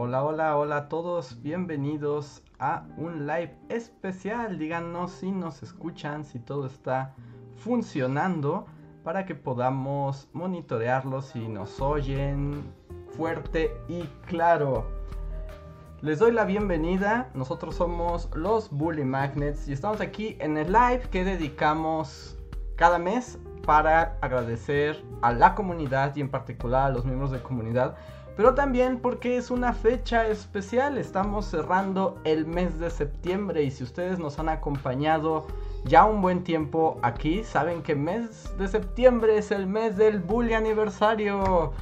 Hola, hola, hola a todos, bienvenidos a un live especial. Díganos si nos escuchan, si todo está funcionando para que podamos monitorearlo si nos oyen fuerte y claro. Les doy la bienvenida, nosotros somos los Bully Magnets y estamos aquí en el live que dedicamos cada mes para agradecer a la comunidad y en particular a los miembros de comunidad pero también porque es una fecha especial. Estamos cerrando el mes de septiembre y si ustedes nos han acompañado ya un buen tiempo aquí, saben que mes de septiembre es el mes del Bully aniversario.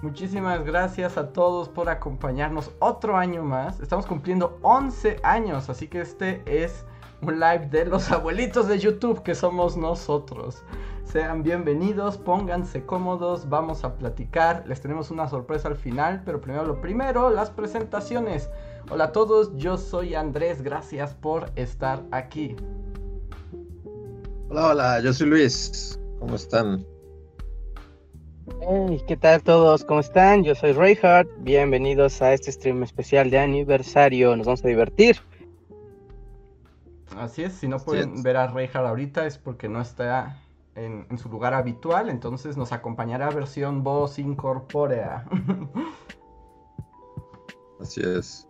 Muchísimas gracias a todos por acompañarnos otro año más. Estamos cumpliendo 11 años, así que este es un live de los abuelitos de YouTube que somos nosotros. Sean bienvenidos, pónganse cómodos, vamos a platicar. Les tenemos una sorpresa al final, pero primero lo primero, las presentaciones. Hola a todos, yo soy Andrés, gracias por estar aquí. Hola, hola, yo soy Luis. ¿Cómo están? Hey, ¿qué tal todos? ¿Cómo están? Yo soy Reinhardt. Bienvenidos a este stream especial de aniversario. Nos vamos a divertir. Así es, si no pueden ver a Reinhardt ahorita es porque no está en, su lugar habitual, entonces nos acompañará versión voz incorpórea. Así es.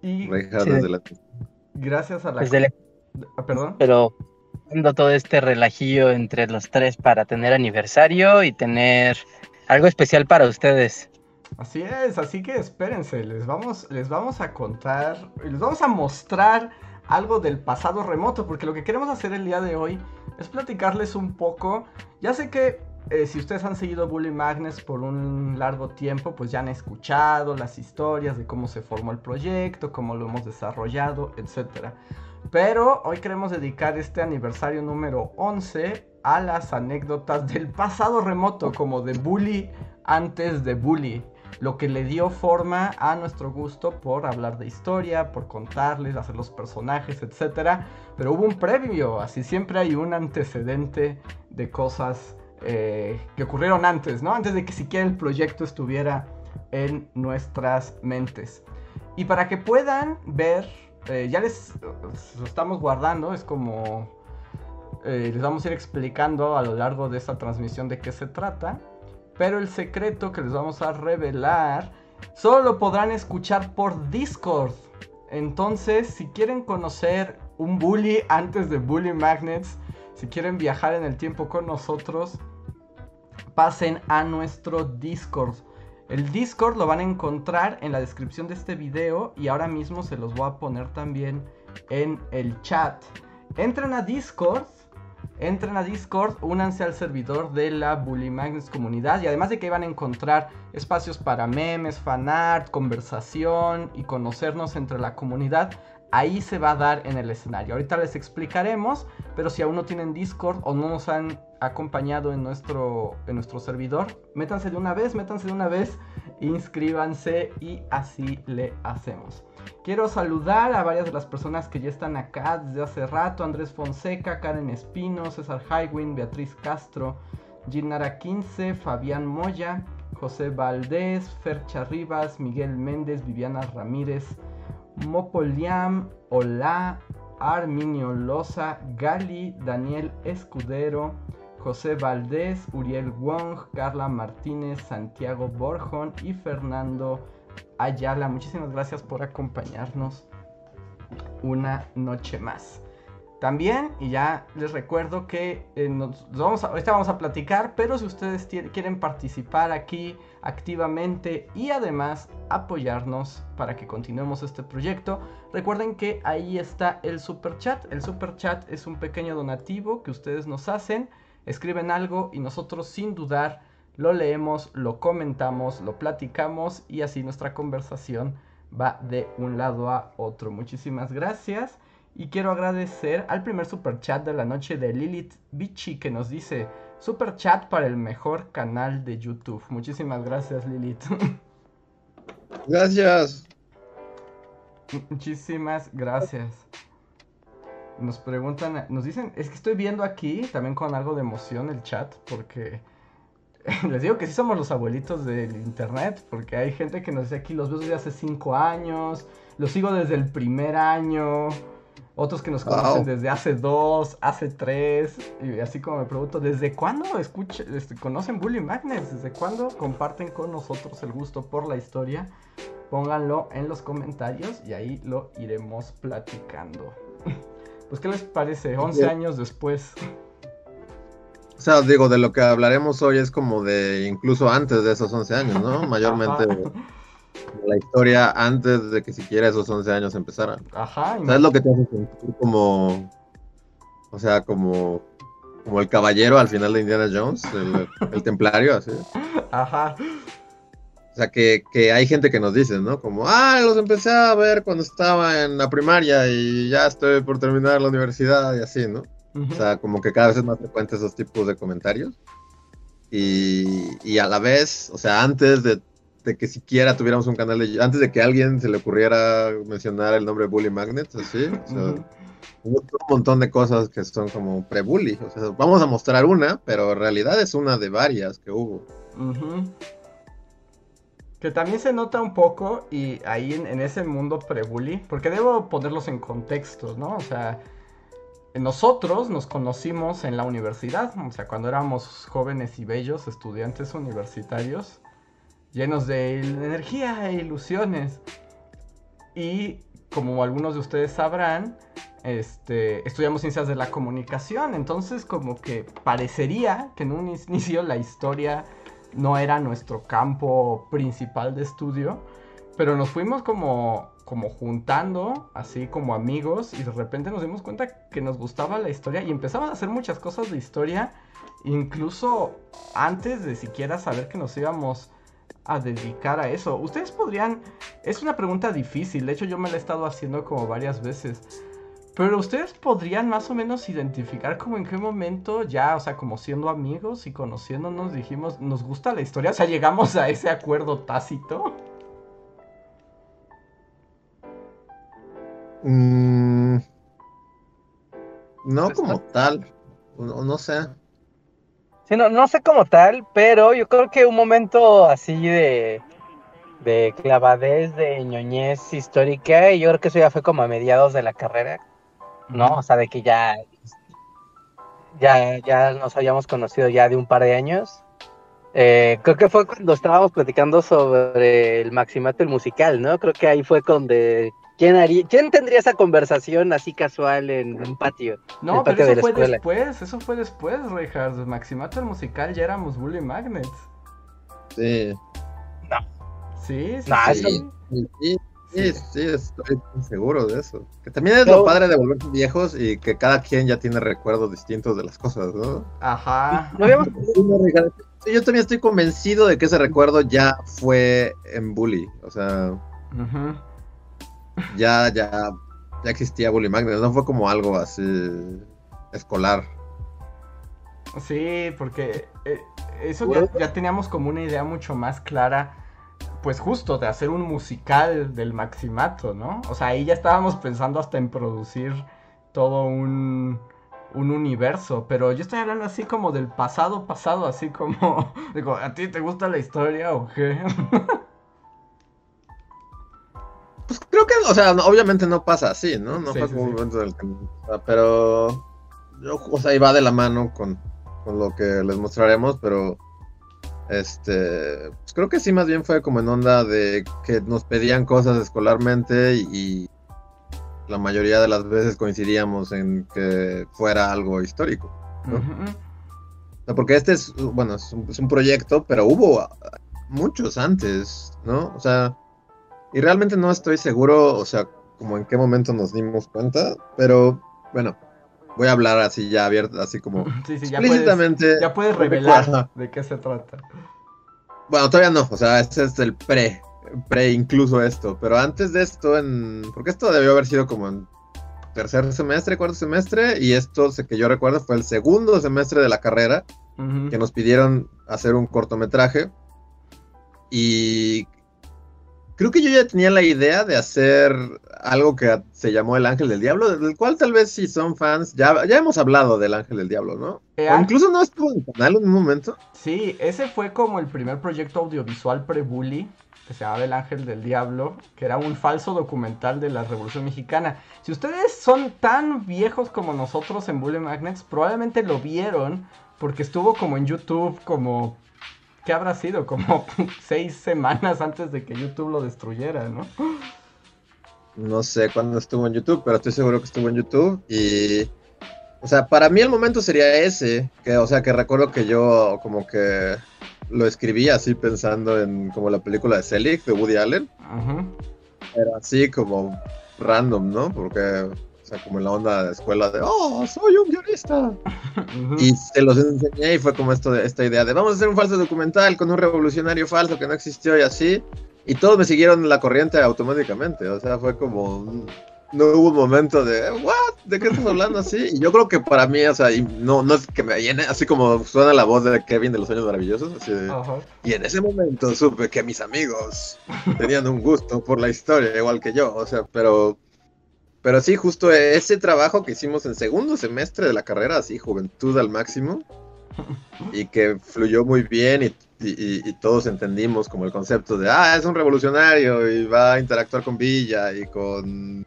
Y gracias a la... Ah, perdón. Pero dando todo este relajillo entre los tres para tener aniversario y tener algo especial para ustedes. Así es, así que espérense, les vamos, les vamos a contar, les vamos a mostrar algo del pasado remoto, porque lo que queremos hacer el día de hoy es platicarles un poco. Ya sé que eh, si ustedes han seguido Bully Magnets por un largo tiempo, pues ya han escuchado las historias de cómo se formó el proyecto, cómo lo hemos desarrollado, etc. Pero hoy queremos dedicar este aniversario número 11 a las anécdotas del pasado remoto, como de Bully antes de Bully lo que le dio forma a nuestro gusto por hablar de historia, por contarles, hacer los personajes, etc. Pero hubo un previo, así siempre hay un antecedente de cosas eh, que ocurrieron antes, ¿no? Antes de que siquiera el proyecto estuviera en nuestras mentes. Y para que puedan ver, eh, ya les lo estamos guardando, es como eh, les vamos a ir explicando a lo largo de esta transmisión de qué se trata. Pero el secreto que les vamos a revelar solo lo podrán escuchar por Discord. Entonces, si quieren conocer un bully antes de Bully Magnets, si quieren viajar en el tiempo con nosotros, pasen a nuestro Discord. El Discord lo van a encontrar en la descripción de este video y ahora mismo se los voy a poner también en el chat. Entren a Discord entren a Discord, únanse al servidor de la Bully Magnets comunidad y además de que van a encontrar espacios para memes, fanart, conversación y conocernos entre la comunidad, ahí se va a dar en el escenario. Ahorita les explicaremos, pero si aún no tienen Discord o no nos han acompañado en nuestro, en nuestro servidor, métanse de una vez, métanse de una vez, inscríbanse y así le hacemos. Quiero saludar a varias de las personas que ya están acá desde hace rato. Andrés Fonseca, Karen Espino, César Highwin, Beatriz Castro, Ginara 15, Fabián Moya, José Valdés, Fercha Rivas, Miguel Méndez, Viviana Ramírez, Mopoliam, Hola, Arminio Loza, Gali, Daniel Escudero, José Valdés, Uriel Wong, Carla Martínez, Santiago Borjón y Fernando Ayala. Muchísimas gracias por acompañarnos una noche más. También, y ya les recuerdo que eh, nos, vamos a, ahorita vamos a platicar, pero si ustedes quieren participar aquí activamente y además apoyarnos para que continuemos este proyecto, recuerden que ahí está el super chat. El super chat es un pequeño donativo que ustedes nos hacen, escriben algo y nosotros sin dudar lo leemos, lo comentamos, lo platicamos y así nuestra conversación va de un lado a otro. Muchísimas gracias y quiero agradecer al primer super chat de la noche de Lilith Bichi que nos dice super chat para el mejor canal de YouTube. Muchísimas gracias Lilith. Gracias. Muchísimas gracias. Nos preguntan, nos dicen, es que estoy viendo aquí también con algo de emoción el chat porque les digo que sí somos los abuelitos del internet, porque hay gente que nos dice aquí los veo desde hace cinco años, los sigo desde el primer año, otros que nos conocen desde hace dos, hace tres, y así como me pregunto, ¿desde cuándo escucha, este, conocen Bully Magnets? ¿Desde cuándo comparten con nosotros el gusto por la historia? Pónganlo en los comentarios y ahí lo iremos platicando. Pues, ¿qué les parece? 11 años después. O sea, digo, de lo que hablaremos hoy es como de incluso antes de esos 11 años, ¿no? Mayormente la historia antes de que siquiera esos 11 años empezaran. Ajá. ¿Sabes lo que te hace sentir como, o sea, como, como el caballero al final de Indiana Jones, el, templario, así? Ajá. O sea, que, que, hay gente que nos dice, ¿no? Como, ah, los empecé a ver cuando estaba en la primaria y ya estoy por terminar la universidad y así, ¿no? O sea, como que cada vez es más frecuente esos tipos de comentarios. Y, y a la vez, o sea, antes de de que siquiera tuviéramos un canal de antes de que a alguien se le ocurriera mencionar el nombre Bully Magnets, así, o sea, hubo un montón de cosas que son como pre-bully, o sea, vamos a mostrar una, pero en realidad es una de varias que hubo. Que también se nota un poco y ahí en, en ese mundo pre-bully, porque debo ponerlos en contexto, ¿no? O sea, nosotros nos conocimos en la universidad, o sea, cuando éramos jóvenes y bellos estudiantes universitarios llenos de energía e ilusiones. Y como algunos de ustedes sabrán, este, estudiamos ciencias de la comunicación, entonces como que parecería que en un inicio la historia no era nuestro campo principal de estudio, pero nos fuimos como, como juntando, así como amigos, y de repente nos dimos cuenta que nos gustaba la historia y empezamos a hacer muchas cosas de historia, incluso antes de siquiera saber que nos íbamos a dedicar a eso? Ustedes podrían, es una pregunta difícil, de hecho yo me la he estado haciendo como varias veces, pero ustedes podrían más o menos identificar como en qué momento ya, o sea, como siendo amigos y conociéndonos dijimos, nos gusta la historia, o sea, llegamos a ese acuerdo tácito. Mm, no como tal, no sé no, sé cómo tal, pero yo creo que un momento así de, de clavadez, de ñoñez histórica, y yo creo que eso ya fue como a mediados de la carrera, ¿no? O sea, de que ya, ya, ya nos habíamos conocido ya de un par de años. Eh, creo que fue cuando estábamos platicando sobre el Maximato el musical, ¿no? Creo que ahí fue donde ¿Quién, haría, ¿Quién tendría esa conversación así casual en un patio? No, pero eso fue después, eso fue después, Reinhardt. Maximato el musical ya éramos Bully Magnets. Sí. No. Sí, sí. sí. sí. Sí, sí, estoy seguro de eso. Que también es lo padre de volverse viejos y que cada quien ya tiene recuerdos distintos de las cosas, ¿no? Ajá. Yo también estoy convencido de que ese recuerdo ya fue en Bully, o sea. Ajá ya, ya, ya existía Bully Magnet, no fue como algo así escolar. Sí, porque eh, eso ya, teníamos como una idea mucho más clara, pues justo de hacer un musical del Maximato, ¿no? O sea, ahí ya estábamos pensando hasta en producir todo un, un universo, pero yo estoy hablando así como del pasado pasado, así como, digo, ¿a ti te gusta la historia o qué? Pues creo que, o sea, obviamente no pasa así, ¿no? No pasa un momento del pero yo, o sea, iba de la mano con, lo que les mostraremos, pero este, pues creo que sí más bien fue como en onda de que nos pedían cosas escolarmente y, la mayoría de las veces coincidíamos en que fuera algo histórico, ¿no? porque este es, bueno, es un, es un proyecto, pero hubo muchos antes, ¿no? O sea, y realmente no estoy seguro, o sea, como en qué momento nos dimos cuenta, pero bueno, voy a hablar así ya abierto, así como sí, sí, ya Puedes, ya puedes revelar de qué se trata. Bueno, todavía no, o sea, este es el pre, pre incluso esto, pero antes de esto, en porque esto debió haber sido como en tercer semestre, cuarto semestre, y esto, que yo recuerdo, fue el segundo semestre de la carrera, que nos pidieron hacer un cortometraje, y creo que yo ya tenía la idea de hacer algo que se llamó El Ángel del Diablo, del cual tal vez si son fans, ya, ya hemos hablado del Ángel del Diablo, ¿no? Eh, o incluso no estuvo en el canal en un momento. Sí, ese fue como el primer proyecto audiovisual pre-bully, que se llamaba El Ángel del Diablo, que era un falso documental de la Revolución Mexicana. Si ustedes son tan viejos como nosotros en Bully Magnets, probablemente lo vieron porque estuvo como en YouTube como ¿qué habrá sido? Como seis semanas antes de que YouTube lo destruyera, ¿no? No sé cuándo estuvo en YouTube, pero estoy seguro que estuvo en YouTube. Y, o sea, para mí el momento sería ese, que, o sea, que recuerdo que yo como que lo escribí así pensando en como la película de Selig de Woody Allen. Era así como random, ¿no? Porque como en la onda de escuela de, oh, soy un guionista. Y se los enseñé y fue como esto de, esta idea de, vamos a hacer un falso documental con un revolucionario falso que no existió y así. Y todos me siguieron la corriente automáticamente, o sea, fue como, no hubo un momento de, ¿what? ¿De qué estás hablando así? Y yo creo que para mí, o sea, y no, no es que me llene, así como suena la voz de Kevin de los Sueños Maravillosos, así y en ese momento supe que mis amigos tenían un gusto por la historia, igual que yo, o sea, pero pero sí, justo ese trabajo que hicimos en segundo semestre de la carrera, así, juventud al máximo, y que fluyó muy bien y, todos entendimos como el concepto de, ah, es un revolucionario y va a interactuar con Villa y con,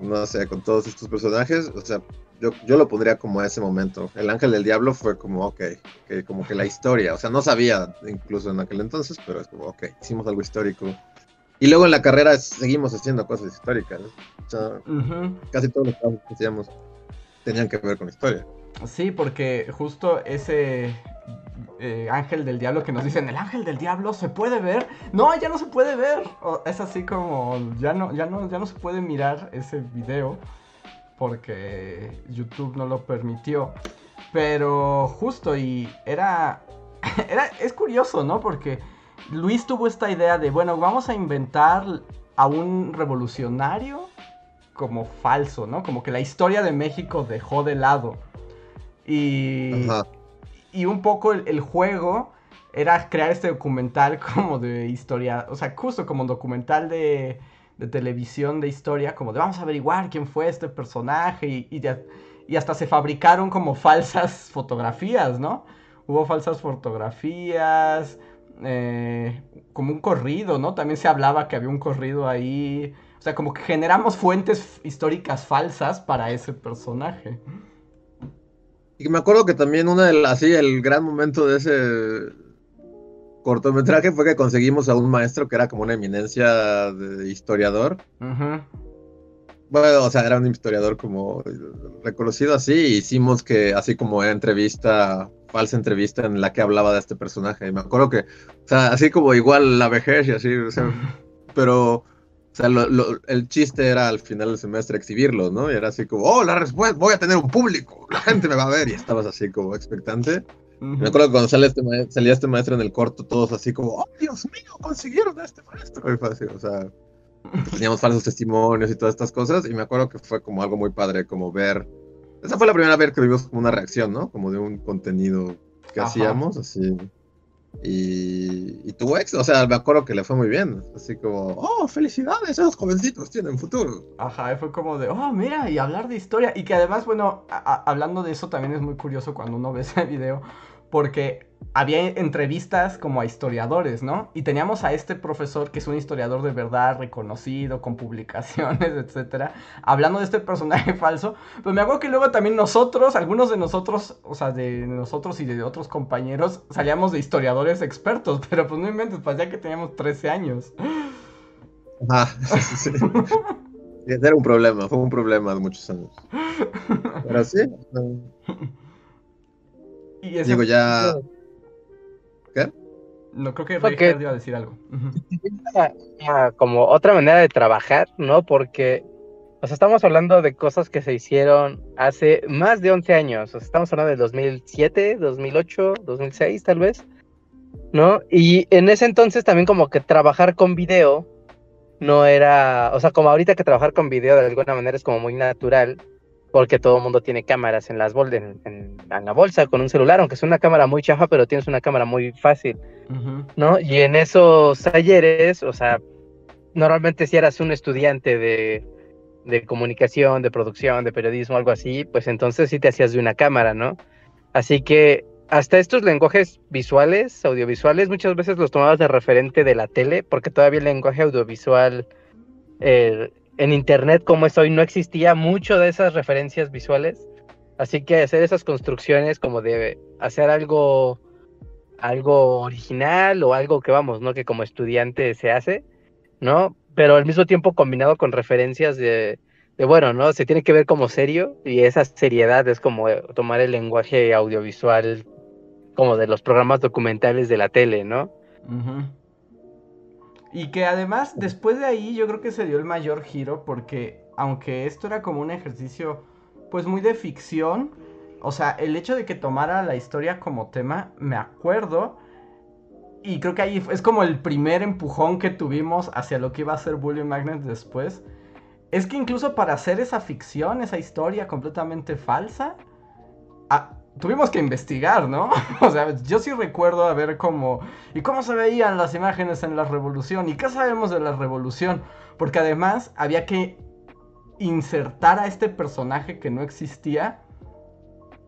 no sé, con todos estos personajes, o sea, yo, yo lo pondría como a ese momento. El Ángel del Diablo fue como, ok, que como que la historia, o sea, no sabía incluso en aquel entonces, pero es como, ok, hicimos algo histórico y luego en la carrera seguimos haciendo cosas históricas. O sea, casi todos los trabajos que hacíamos tenían que ver con historia. Sí, porque justo ese eh, ángel del diablo que nos dicen, el ángel del diablo se puede ver. No, ya no se puede ver. es así como, ya no, ya, no, ya no se puede mirar ese video porque YouTube no lo permitió. Pero justo, y era, era es curioso, ¿no? Porque Luis tuvo esta idea de, bueno, vamos a inventar a un revolucionario como falso, ¿no? Como que la historia de México dejó de lado. Y, y un poco el, juego era crear este documental como de historia, o sea, justo como un documental de, de televisión de historia, como de vamos a averiguar quién fue este personaje y, y, y hasta se fabricaron como falsas fotografías, ¿no? Hubo falsas fotografías, eh, como un corrido, ¿no? También se hablaba que había un corrido ahí. O sea, como que generamos fuentes históricas falsas para ese personaje. Y me acuerdo que también una de así, el gran momento de ese cortometraje fue que conseguimos a un maestro que era como una eminencia de historiador. Bueno, o sea, era un historiador como reconocido así, y hicimos que así como entrevista falsa entrevista en la que hablaba de este personaje. Y me acuerdo que, o sea, así como igual la vejez y así, o sea, pero, o sea, el chiste era al final del semestre exhibirlo, ¿no? Y era así como, oh, la respuesta, voy a tener un público, la gente me va a ver, y estabas así como expectante. Me acuerdo que cuando sale este salía este maestro en el corto, todos así como, oh, Dios mío, consiguieron a este maestro. Y fue así, o sea, teníamos falsos testimonios y todas estas cosas, y me acuerdo que fue como algo muy padre, como ver esa fue la primera vez que vimos como una reacción, ¿no? Como de un contenido que hacíamos, así. Y, y, tuvo éxito, o sea, me acuerdo que le fue muy bien. Así como, oh, felicidades, esos jovencitos tienen futuro. Ajá, fue como de, oh, mira, y hablar de historia. Y que además, bueno, hablando de eso también es muy curioso cuando uno ve ese video, porque había entrevistas como a historiadores, ¿no? Y teníamos a este profesor que es un historiador de verdad reconocido, con publicaciones, etcétera, hablando de este personaje falso. Pero me acuerdo que luego también nosotros, algunos de nosotros, o sea, de nosotros y de otros compañeros, salíamos de historiadores expertos, pero pues no inventes, pues ya que teníamos 13 años. Ah, sí. Era un problema, fue un problema de muchos años. Pero sí. Y Digo, ya. ¿Qué? No creo que Richard iba a decir algo. Como otra manera de trabajar, ¿no? Porque, o sea, estamos hablando de cosas que se hicieron hace más de 11 años. O sea, estamos hablando de 2007, 2008, 2006, tal vez. ¿No? Y en ese entonces también como que trabajar con video no era, o sea, como ahorita que trabajar con video de alguna manera es como muy natural, porque todo el mundo tiene cámaras en, las bol en, en, la bolsa con un celular, aunque es una cámara muy chafa, pero tienes una cámara muy fácil, ¿no? Y en esos talleres, o sea, normalmente si eras un estudiante de, de comunicación, de producción, de periodismo, algo así, pues entonces sí te hacías de una cámara, ¿no? Así que hasta estos lenguajes visuales, audiovisuales, muchas veces los tomabas de referente de la tele, porque todavía el lenguaje audiovisual eh, en internet como es hoy no existía mucho de esas referencias visuales. Así que hacer esas construcciones como de hacer algo algo original o algo que vamos, ¿no? Que como estudiante se hace, ¿no? Pero al mismo tiempo combinado con referencias de, de bueno, ¿no? Se tiene que ver como serio y esa seriedad es como tomar el lenguaje audiovisual como de los programas documentales de la tele, ¿no? Y que además, después de ahí, yo creo que se dio el mayor giro, porque aunque esto era como un ejercicio, pues muy de ficción, o sea, el hecho de que tomara la historia como tema, me acuerdo, y creo que ahí es como el primer empujón que tuvimos hacia lo que iba a ser Bully Magnet después, es que incluso para hacer esa ficción, esa historia completamente falsa, tuvimos que investigar, ¿no? o sea, yo sí recuerdo a ver cómo... ¿Y cómo se veían las imágenes en la revolución? ¿Y qué sabemos de la revolución? Porque además había que insertar a este personaje que no existía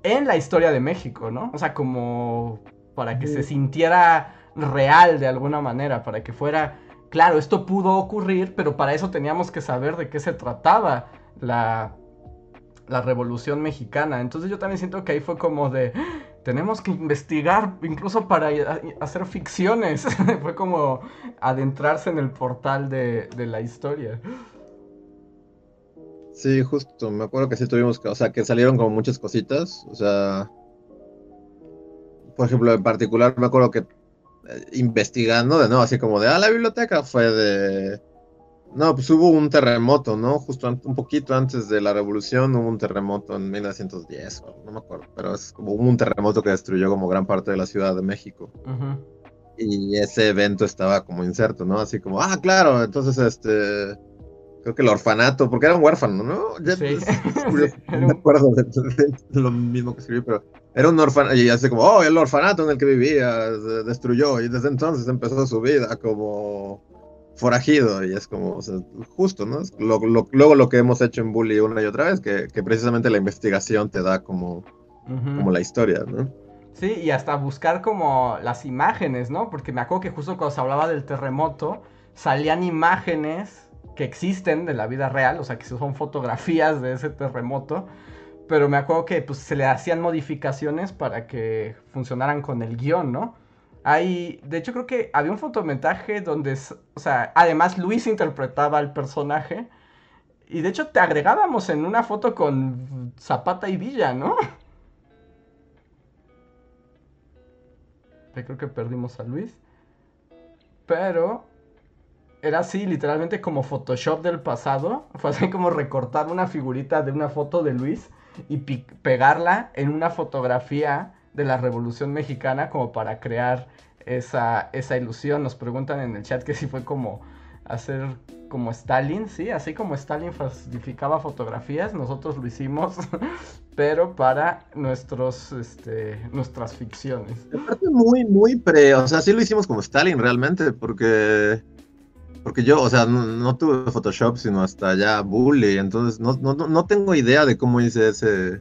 en la historia de México, ¿no? O sea, como para que se sintiera real de alguna manera, para que fuera, claro, esto pudo ocurrir, pero para eso teníamos que saber de qué se trataba la, la Revolución Mexicana. Entonces yo también siento que ahí fue como de, tenemos que investigar incluso para hacer ficciones. fue como adentrarse en el portal de, la historia. Sí, justo, me acuerdo que sí tuvimos que, o sea, que salieron como muchas cositas, o sea, por ejemplo, en particular me acuerdo que eh, investigando de nuevo, así como de, ah, la biblioteca fue de no, pues hubo un terremoto, ¿no? Justo un poquito antes de la revolución hubo un terremoto en 1910, no me acuerdo, pero es como un terremoto que destruyó como gran parte de la Ciudad de México. Y ese evento estaba como inserto, ¿no? Así como, ah, claro, entonces este, creo que el orfanato, porque era un huérfano, ¿no? sí. no me acuerdo de, lo mismo que escribí, pero era un orfanato, y así como, oh, el orfanato en el que vivía destruyó, y desde entonces empezó su vida como forajido y es como, justo, ¿no? luego lo que hemos hecho en Bully una y otra vez, que, precisamente la investigación te da como, como la historia, ¿no? Sí, y hasta buscar como las imágenes, ¿no? Porque me acuerdo que justo cuando se hablaba del terremoto, salían imágenes que existen de la vida real, o sea, que son fotografías de ese terremoto, pero me acuerdo que pues, se le hacían modificaciones para que funcionaran con el guion, ¿no? Hay, de hecho creo que había un fotomontaje donde, o sea, además Luis interpretaba al personaje. Y de hecho te agregábamos en una foto con Zapata y Villa, ¿no? creo que perdimos a Luis. Pero era así, literalmente como Photoshop del pasado. Fue así como recortar una figurita de una foto de Luis y pegarla en una fotografía de la Revolución Mexicana como para crear esa, esa ilusión. Nos preguntan en el chat que si fue como hacer como Stalin, sí, así como Stalin falsificaba fotografías, nosotros lo hicimos, pero para nuestros, este, nuestras ficciones. Aparte muy, muy pre, o sea, sí lo hicimos como Stalin realmente, porque, porque yo, o sea, no, tuve Photoshop sino hasta ya Bully, entonces no, no, no tengo idea de cómo hice ese,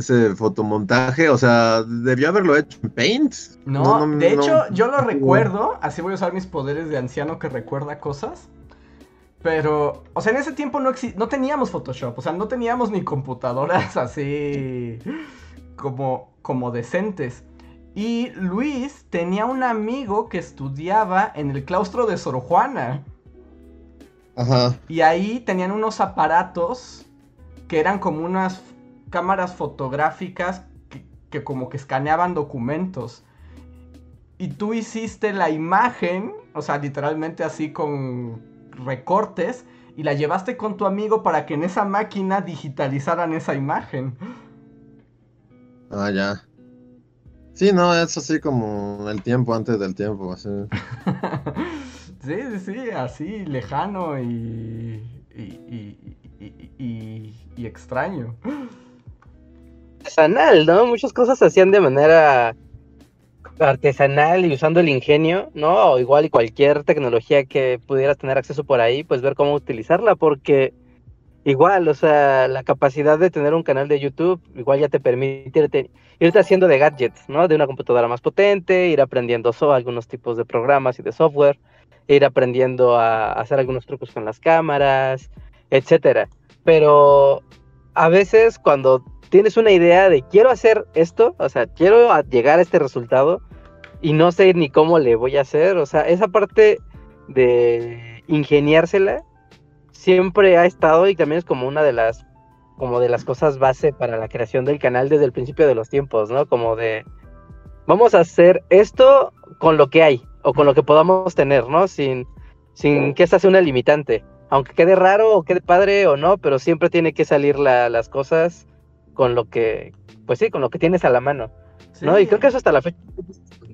ese fotomontaje, o sea, debió haberlo hecho en Paint. No, de hecho, yo lo recuerdo, así voy a usar mis poderes de anciano que recuerda cosas. Pero, o sea, en ese tiempo no, no teníamos Photoshop, o sea, no teníamos ni computadoras así como, como decentes. Y Luis tenía un amigo que estudiaba en el claustro de Sor Juana. Ajá. Y ahí tenían unos aparatos que eran como unas cámaras fotográficas que, como que escaneaban documentos. Y tú hiciste la imagen, o sea, literalmente así con recortes, y la llevaste con tu amigo para que en esa máquina digitalizaran esa imagen. Ah, ya. Sí, no, es así como el tiempo antes del tiempo, así. sí, sí, sí, así, lejano y, y, y, y extraño artesanal, ¿no? Muchas cosas se hacían de manera artesanal y usando el ingenio, ¿no? O igual y cualquier tecnología que pudieras tener acceso por ahí, pues ver cómo utilizarla, porque igual, o sea, la capacidad de tener un canal de YouTube, igual ya te permite irte, haciendo de gadgets, ¿no? De una computadora más potente, ir aprendiendo algunos tipos de programas y de software, ir aprendiendo a hacer algunos trucos con las cámaras, etcétera. Pero a veces cuando tienes una idea de quiero hacer esto, o sea, quiero llegar a este resultado y no sé ni cómo le voy a hacer, o sea, esa parte de ingeniársela siempre ha estado y también es como una de las como de las cosas base para la creación del canal desde el principio de los tiempos, ¿no? Como de vamos a hacer esto con lo que hay o con lo que podamos tener, ¿no? Sin sin que esa sea una limitante. Aunque quede raro o quede padre o no, pero siempre tiene que salir las cosas con lo que, pues sí, con lo que tienes a la mano. ¿no? Y creo que eso hasta la fecha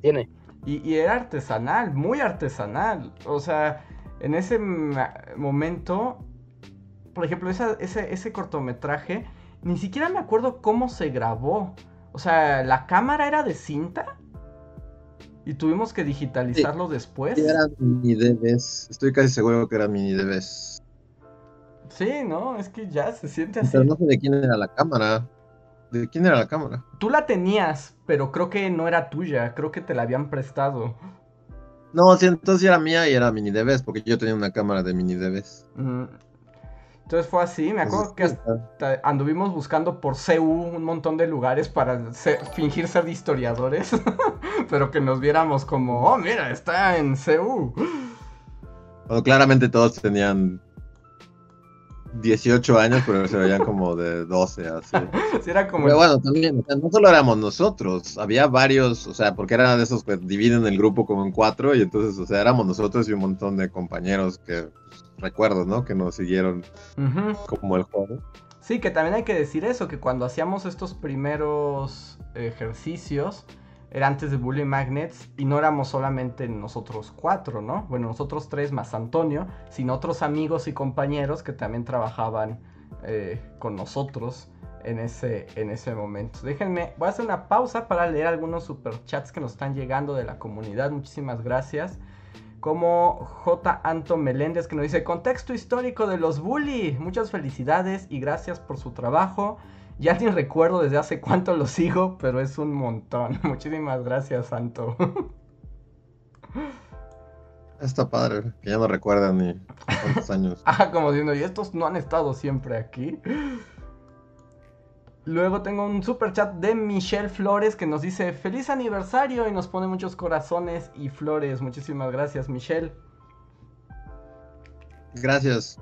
tiene. Y, y, era artesanal, muy artesanal. O sea, en ese momento, por ejemplo, ese, ese cortometraje, ni siquiera me acuerdo cómo se grabó. O sea, la cámara era de cinta. Y tuvimos que digitalizarlo después. Era mini DVs. Estoy casi seguro que era mini DVs. Sí, ¿no? Es que ya se siente así. Pero no sé de quién era la cámara. ¿De quién era la cámara? Tú la tenías, pero creo que no era tuya, creo que te la habían prestado. No, sí, entonces era mía y era mini DVs, porque yo tenía una cámara de mini DVs. Entonces fue así, me acuerdo que anduvimos buscando por CU un montón de lugares para fingir ser historiadores, pero que nos viéramos como, oh, mira, está en CU. Bueno, claramente todos tenían 18 años, pero se veían como de 12, así. era como... Pero bueno, también, no solo éramos nosotros, había varios, o sea, porque eran de esos que dividen el grupo como en cuatro, y entonces, o sea, éramos nosotros y un montón de compañeros que, pues, recuerdo, ¿no? Que nos siguieron como el juego. Sí, que también hay que decir eso, que cuando hacíamos estos primeros ejercicios, era antes de Bully Magnets y no éramos solamente nosotros cuatro, ¿no? Bueno, nosotros tres más Antonio, sino otros amigos y compañeros que también trabajaban eh, con nosotros en ese, en ese momento. Déjenme, voy a hacer una pausa para leer algunos superchats que nos están llegando de la comunidad. Muchísimas gracias. Como J. Anto Meléndez que nos dice, contexto histórico de los bully. Muchas felicidades y gracias por su trabajo. Ya ni recuerdo desde hace cuánto lo sigo, pero es un montón. Muchísimas gracias, Santo. Está padre, que ya no recuerdan ni cuántos años. ah, como diciendo, y estos no han estado siempre aquí. Luego tengo un super chat de Michelle Flores que nos dice feliz aniversario y nos pone muchos corazones y flores. Muchísimas gracias, Michelle. Gracias.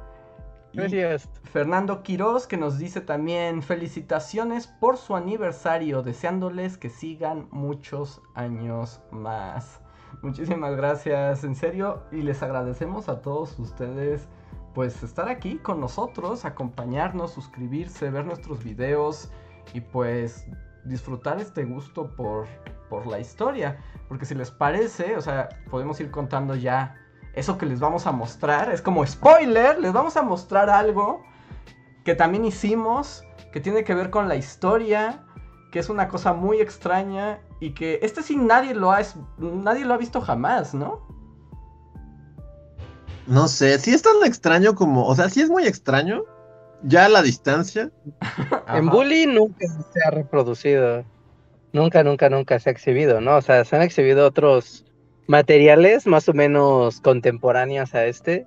Gracias. Fernando Quiroz que nos dice también felicitaciones por su aniversario, deseándoles que sigan muchos años más. Muchísimas gracias, en serio, y les agradecemos a todos ustedes pues estar aquí con nosotros, acompañarnos, suscribirse, ver nuestros videos y pues disfrutar este gusto por, por la historia. Porque si les parece, o sea, podemos ir contando ya eso que les vamos a mostrar. Es como spoiler, les vamos a mostrar algo que también hicimos, que tiene que ver con la historia, que es una cosa muy extraña y que este sí nadie lo ha, nadie lo ha visto jamás, ¿no? No sé, sí es tan extraño como, o sea, sí es muy extraño, ya a la distancia. en Bully nunca se ha reproducido, nunca, nunca, nunca se ha exhibido, ¿no? O sea, se han exhibido otros materiales más o menos contemporáneos a este,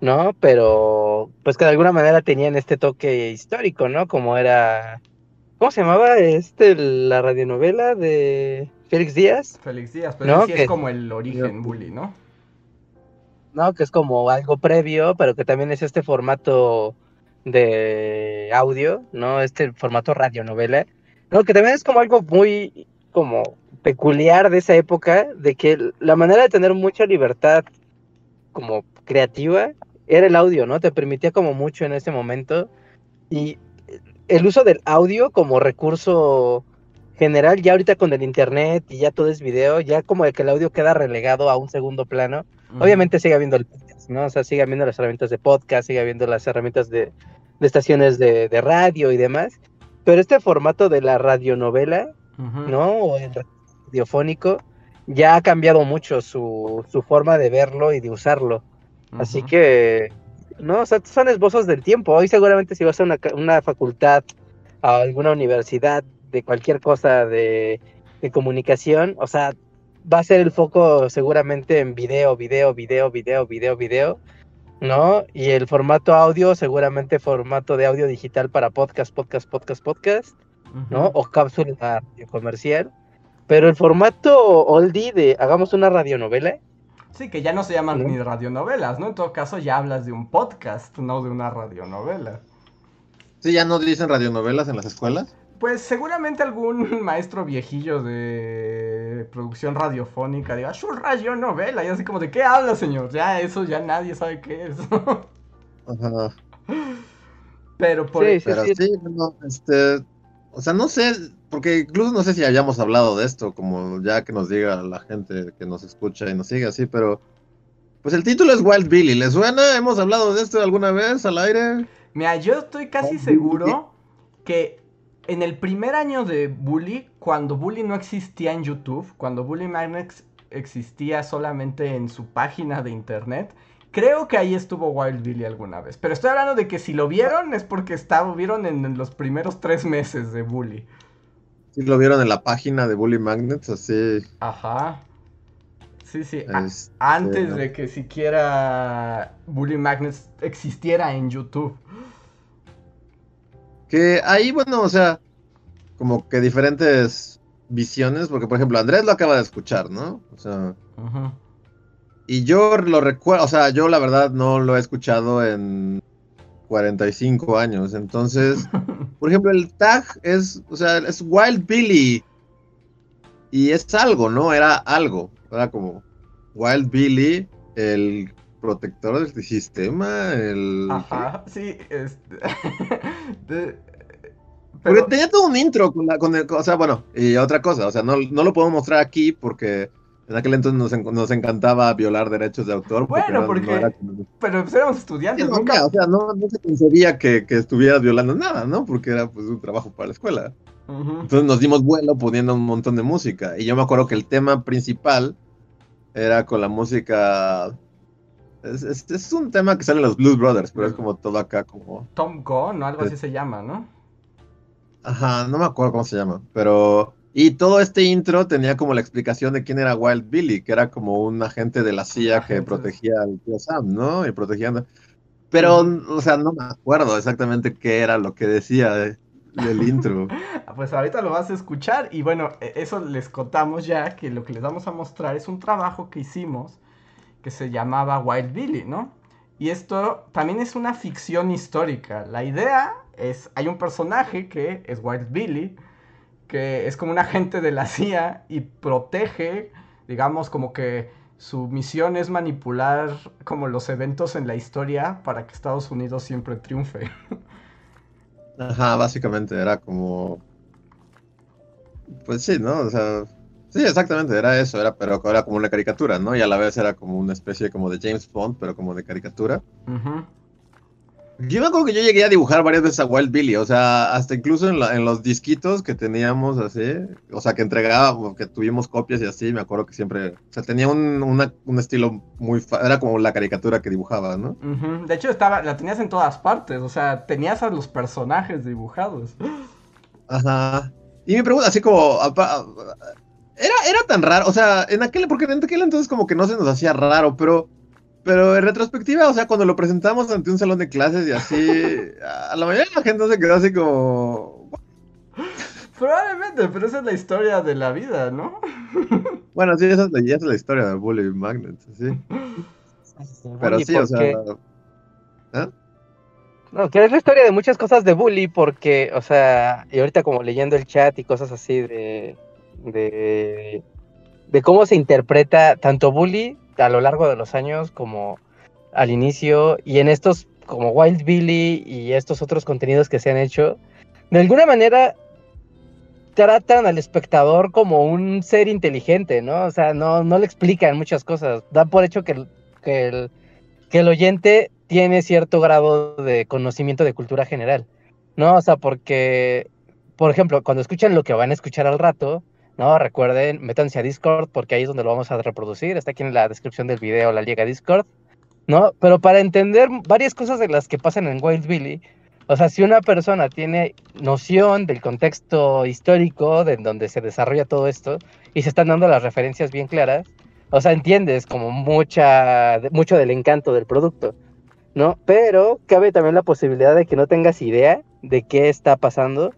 ¿no? Pero pues que de alguna manera tenían este toque histórico, ¿no? Como era, ¿cómo se llamaba este, la radionovela de Félix Díaz? Félix Díaz, pero sí es como el origen bully, ¿no? No, que es como algo previo, pero que también es este formato de audio, ¿no? Este formato radionovela, ¿no? Que también es como algo muy como peculiar de esa época, de que la manera de tener mucha libertad como creativa era el audio, ¿no? Te permitía como mucho en ese momento. Y el uso del audio como recurso general, ya ahorita con el internet y ya todo es video, ya como que el audio queda relegado a un segundo plano. Obviamente sigue habiendo el podcast, ¿no? O sea, sigue habiendo las herramientas de podcast, sigue habiendo las herramientas de, estaciones de, radio y demás. Pero este formato de la radionovela, ¿no? O el radiofónico, ya ha cambiado mucho su, su forma de verlo y de usarlo. Así que, no, o sea, son esbozos del tiempo. Hoy seguramente si vas a una, una facultad, a alguna universidad de cualquier cosa de, de comunicación, o sea, va a ser el foco seguramente en video, video, video, video, video, video, ¿no? Y el formato audio, seguramente formato de audio digital para podcast, podcast, podcast, podcast, ¿no? O cápsula comercial. Pero el formato oldie de hagamos una radionovela. Sí, que ya no se llaman ni radionovelas, ¿no? En todo caso ya hablas de un podcast, no de una radionovela. Sí, ya no dicen radionovelas en las escuelas. Pues seguramente algún maestro viejillo de producción radiofónica diga, su radionovela, y así como, ¿de qué habla, señor? Ya eso ya nadie sabe qué es. Ajá. Pero por sí, sí, sí, este, o sea, no sé, porque incluso no sé si hayamos hablado de esto, como ya que nos diga la gente que nos escucha y nos sigue así, pero pues el título es Wild Billy, ¿le suena? ¿Hemos hablado de esto alguna vez al aire? Mira, yo estoy casi seguro que en el primer año de Bully, cuando Bully no existía en YouTube, cuando Bully Magnex existía solamente en su página de internet, creo que ahí estuvo Wild Billy alguna vez. Pero estoy hablando de que si lo vieron es porque estaba, vieron en los primeros tres meses de Bully. Sí, lo vieron en la página de Bully Magnets, así. Ajá. Sí, sí. Este, antes de que siquiera Bully Magnets existiera en YouTube. Que ahí, bueno, o sea, como que diferentes visiones, porque por ejemplo Andrés lo acaba de escuchar, ¿no? O sea... Y yo lo recuerdo, o sea, yo la verdad no lo he escuchado en 45 años, entonces, por ejemplo, el tag es, o sea, es Wild Billy. Y es algo, ¿no? Era algo, era como Wild Billy, el protector del sistema, el... Ajá, sí, este... Porque tenía todo un intro con, la, con el... O sea, bueno, y otra cosa, o sea, no, no lo puedo mostrar aquí porque en aquel entonces nos, encantaba violar derechos de autor. Bueno, porque... Pero pues éramos estudiantes, nunca... O sea, no, se concebía que, que, estuvieras violando nada, ¿no? Porque era pues un trabajo para la escuela. Entonces nos dimos vuelo poniendo un montón de música. Y yo me acuerdo que el tema principal era con la música es, un tema que sale en los Blues Brothers, pero es como todo acá como... Tom Gone o algo así se llama, ¿no? Ajá, no me acuerdo cómo se llama, pero... Y todo este intro tenía como la explicación de quién era Wild Billy, que era como un agente de la CIA que protegía al tío Sam, ¿no? Y protegía... Pero, o sea, no me acuerdo exactamente qué era lo que decía del intro. pues ahorita lo vas a escuchar y bueno, e, eso les contamos ya, que lo que les vamos a mostrar es un trabajo que hicimos que se llamaba Wild Billy, ¿no? Y esto también es una ficción histórica. La idea es, hay un personaje que es Wild Billy, que es como un agente de la CIA y protege, digamos, como que su misión es manipular como los eventos en la historia para que Estados Unidos siempre triunfe. Ajá, básicamente era como... Pues sí, ¿no? O sea, Sí, exactamente, era eso, era, pero era como una caricatura, ¿no? Y a la vez era como una especie como de James Bond, pero como de caricatura. Yo me acuerdo que yo llegué a dibujar varias veces a Wild Billy, o sea, hasta incluso en, los disquitos que teníamos así, o sea, que entregábamos, que tuvimos copias y así, me acuerdo que siempre, o sea, tenía un, estilo muy, era como la caricatura que dibujaba, ¿no? De hecho, estaba, la tenías en todas partes, o sea, tenías a los personajes dibujados. Ajá. Y me pregunta, así como, era, era tan raro, o sea, en aquel, porque en aquel entonces como que no se nos hacía raro, pero, pero en retrospectiva, o sea, cuando lo presentamos ante un salón de clases y así, a la mayoría de la gente se quedó así como... Probablemente, pero esa es la historia de la vida, ¿no? bueno, sí, esa es la, esa es la historia de Bully Magnet, sí. Pero sí, o sea... ¿eh? No, que es la historia de muchas cosas de Bully, porque, o sea, y ahorita como leyendo el chat y cosas así de de, cómo se interpreta tanto Bully a lo largo de los años como al inicio y en estos como Wild Billy y estos otros contenidos que se han hecho, de alguna manera tratan al espectador como un ser inteligente, ¿no? O sea, no, no le explican muchas cosas. Dan por hecho que que el, que el oyente tiene cierto grado de conocimiento de cultura general, ¿no? O sea, porque, por ejemplo, cuando escuchan lo que van a escuchar al rato, ¿no? Recuerden, métanse a Discord porque ahí es donde lo vamos a reproducir. Está aquí en la descripción del video la liga Discord, ¿no? Pero para entender varias cosas de las que pasan en Wild Billy, o sea, si una persona tiene noción del contexto histórico de donde se desarrolla todo esto y se están dando las referencias bien claras, o sea, entiendes como mucha, mucho del encanto del producto, ¿no? Pero cabe también la posibilidad de que no tengas idea de qué está pasando,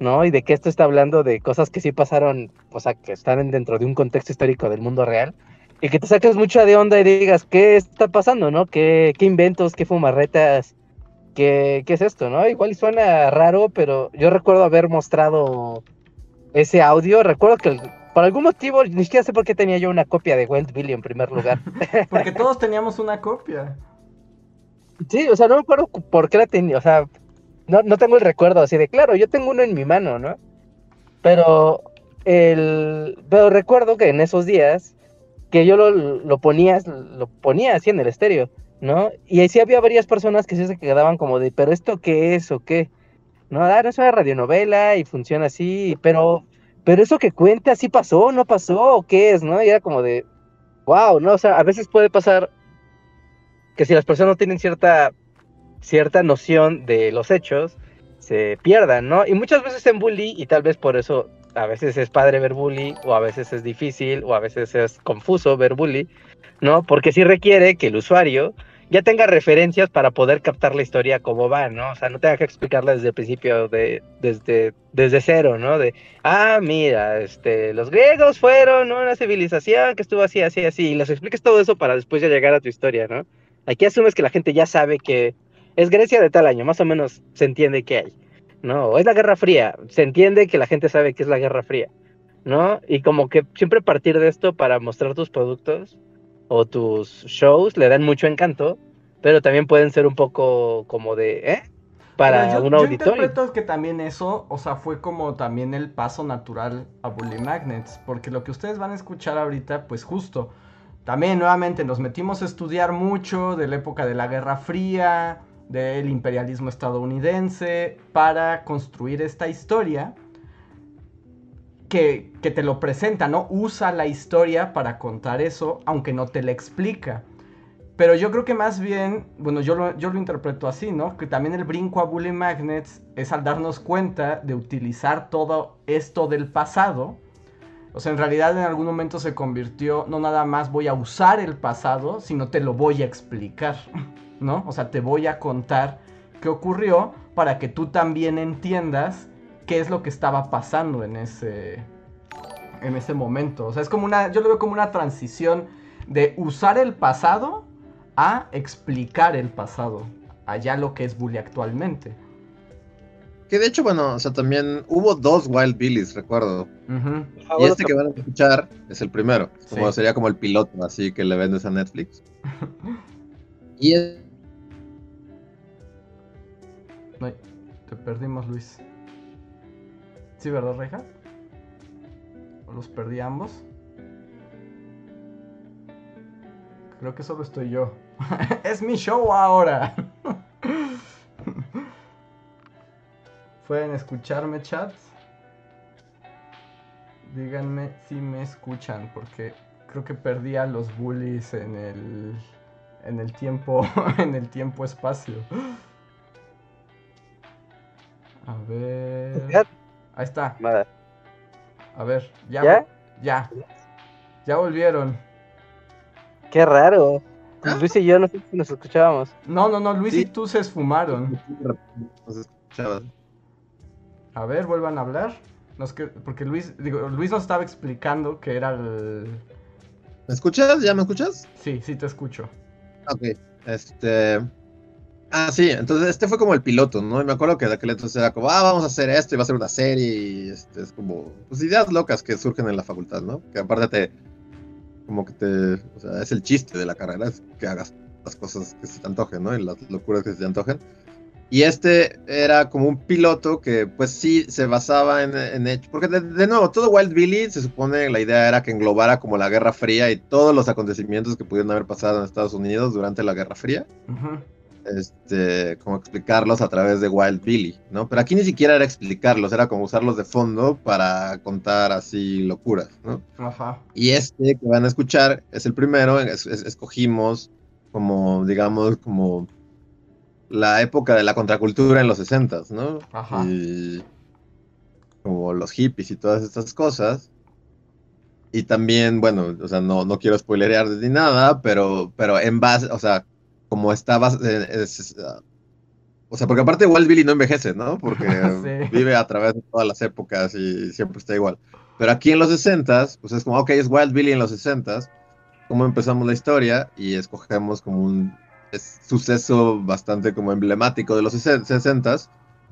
¿no? Y de que esto está hablando de cosas que sí pasaron, o sea, que están dentro de un contexto histórico del mundo real, y que te saques mucha de onda y digas, ¿qué está pasando, no? ¿Qué, qué inventos, qué fumarretas, qué, qué es esto, no? Igual suena raro, pero yo recuerdo haber mostrado ese audio, recuerdo que por algún motivo, ni siquiera sé por qué tenía yo una copia de Wild Billy en primer lugar. Porque todos teníamos una copia. Sí, o sea, no me acuerdo por qué la tenía, o sea, no, no tengo el recuerdo así de, claro, yo tengo uno en mi mano, ¿no? Pero, el, pero recuerdo que en esos días, que yo lo, lo ponía, lo ponía así en el estéreo, ¿no? Y ahí sí había varias personas que se quedaban como de, pero ¿esto qué es o qué? No, ah, no es una radionovela y funciona así, pero pero eso que cuenta, ¿sí pasó, no pasó, o qué es, no? Y era como de, wow, ¿no? O sea, a veces puede pasar que si las personas no tienen cierta, cierta noción de los hechos, se pierdan, ¿no? Y muchas veces en bully, y tal vez por eso a veces es padre ver bully, o a veces es difícil, o a veces es confuso ver bully, ¿no? Porque sí requiere que el usuario ya tenga referencias para poder captar la historia como va, ¿no? O sea, no tenga que explicarla desde el principio, de, desde, desde cero, ¿no? De, ah, mira, este, los griegos fueron una civilización que estuvo así, así, así, y les expliques todo eso para después ya llegar a tu historia, ¿no? Aquí asumes que la gente ya sabe que es Grecia de tal año, más o menos se entiende qué hay, ¿no? O es la Guerra Fría, se entiende que la gente sabe que es la Guerra Fría, ¿no? Y como que siempre partir de esto para mostrar tus productos o tus shows le dan mucho encanto, pero también pueden ser un poco como de, ¿eh? Para un auditorio. Yo interpreto que también eso, o sea, fue como también el paso natural a Bully Magnets, porque lo que ustedes van a escuchar ahorita, pues justo, también nuevamente nos metimos a estudiar mucho de la época de la Guerra Fría, del imperialismo estadounidense, para construir esta historia que, te lo presenta, ¿no? Usa la historia para contar eso, aunque no te la explica. Pero yo creo que más bien, bueno, yo lo, yo lo interpreto así, ¿no? Que también el brinco a Bully Magnets es al darnos cuenta de utilizar todo esto del pasado. O sea, en realidad en algún momento se convirtió, no nada más voy a usar el pasado, sino te lo voy a explicar, ¿no? O sea, te voy a contar qué ocurrió para que tú también entiendas qué es lo que estaba pasando en ese, en ese momento. O sea, es como una, yo lo veo como una transición de usar el pasado a explicar el pasado, allá lo que es Bully actualmente. Que de hecho, bueno, o sea, también hubo dos Wild Billys, recuerdo. Y este que van a escuchar es el primero. Como sería como el piloto, así que le vendes a Netflix. y es... te perdimos, Luis. Sí, ¿verdad, Reja? ¿O los perdí ambos? Creo que solo estoy yo. es mi show ahora. Pueden escucharme, chat. Díganme si me escuchan, porque creo que perdí a los bullies en el en el tiempo en el tiempo espacio. A ver. Ahí está. A ver, ya. ¿Ya? Ya. Ya volvieron. Qué raro. ¿Ah? Luis y yo no nos escuchábamos. No, no, no, Luis y tú se esfumaron. A ver, vuelvan a hablar. porque Luis, digo, Luis nos estaba explicando que era el. ¿Me escuchas? ¿Ya me escuchas? Sí, sí te escucho. Ok. Este. Ah, sí, entonces este fue como el piloto, ¿no? Y me acuerdo que de aquel entonces era como, ah, vamos a hacer esto y va a ser una serie este, es como, pues ideas locas que surgen en la facultad, ¿no? Que aparte te, como que te, o sea, es el chiste de la carrera, es que hagas las cosas que se te antojen, ¿no? Y las locuras que se te antojen. Y este era como un piloto que pues sí se basaba en, en porque de, nuevo, todo Wild Billy se supone la idea era que englobara como la Guerra Fría y todos los acontecimientos que pudieron haber pasado en Estados Unidos durante la Guerra Fría. Este, como explicarlos a través de Wild Billy, ¿no? Pero aquí ni siquiera era explicarlos, era como usarlos de fondo para contar así locuras, ¿no? Ajá. Y este que van a escuchar es el primero, escogimos como, digamos, como la época de la contracultura en los 60, ¿no? Ajá. Y como los hippies y todas estas cosas. Y también, bueno, o sea, no, no quiero spoilerear ni nada, pero, pero en base, o sea, como estaba, eh, ah, o sea, porque aparte Wild Billy no envejece, ¿no? Porque vive a través de todas las épocas y siempre está igual. Pero aquí en los 60 pues es como, ok, es Wild Billy en los 60 como empezamos la historia y escogemos como un suceso bastante como emblemático de los 60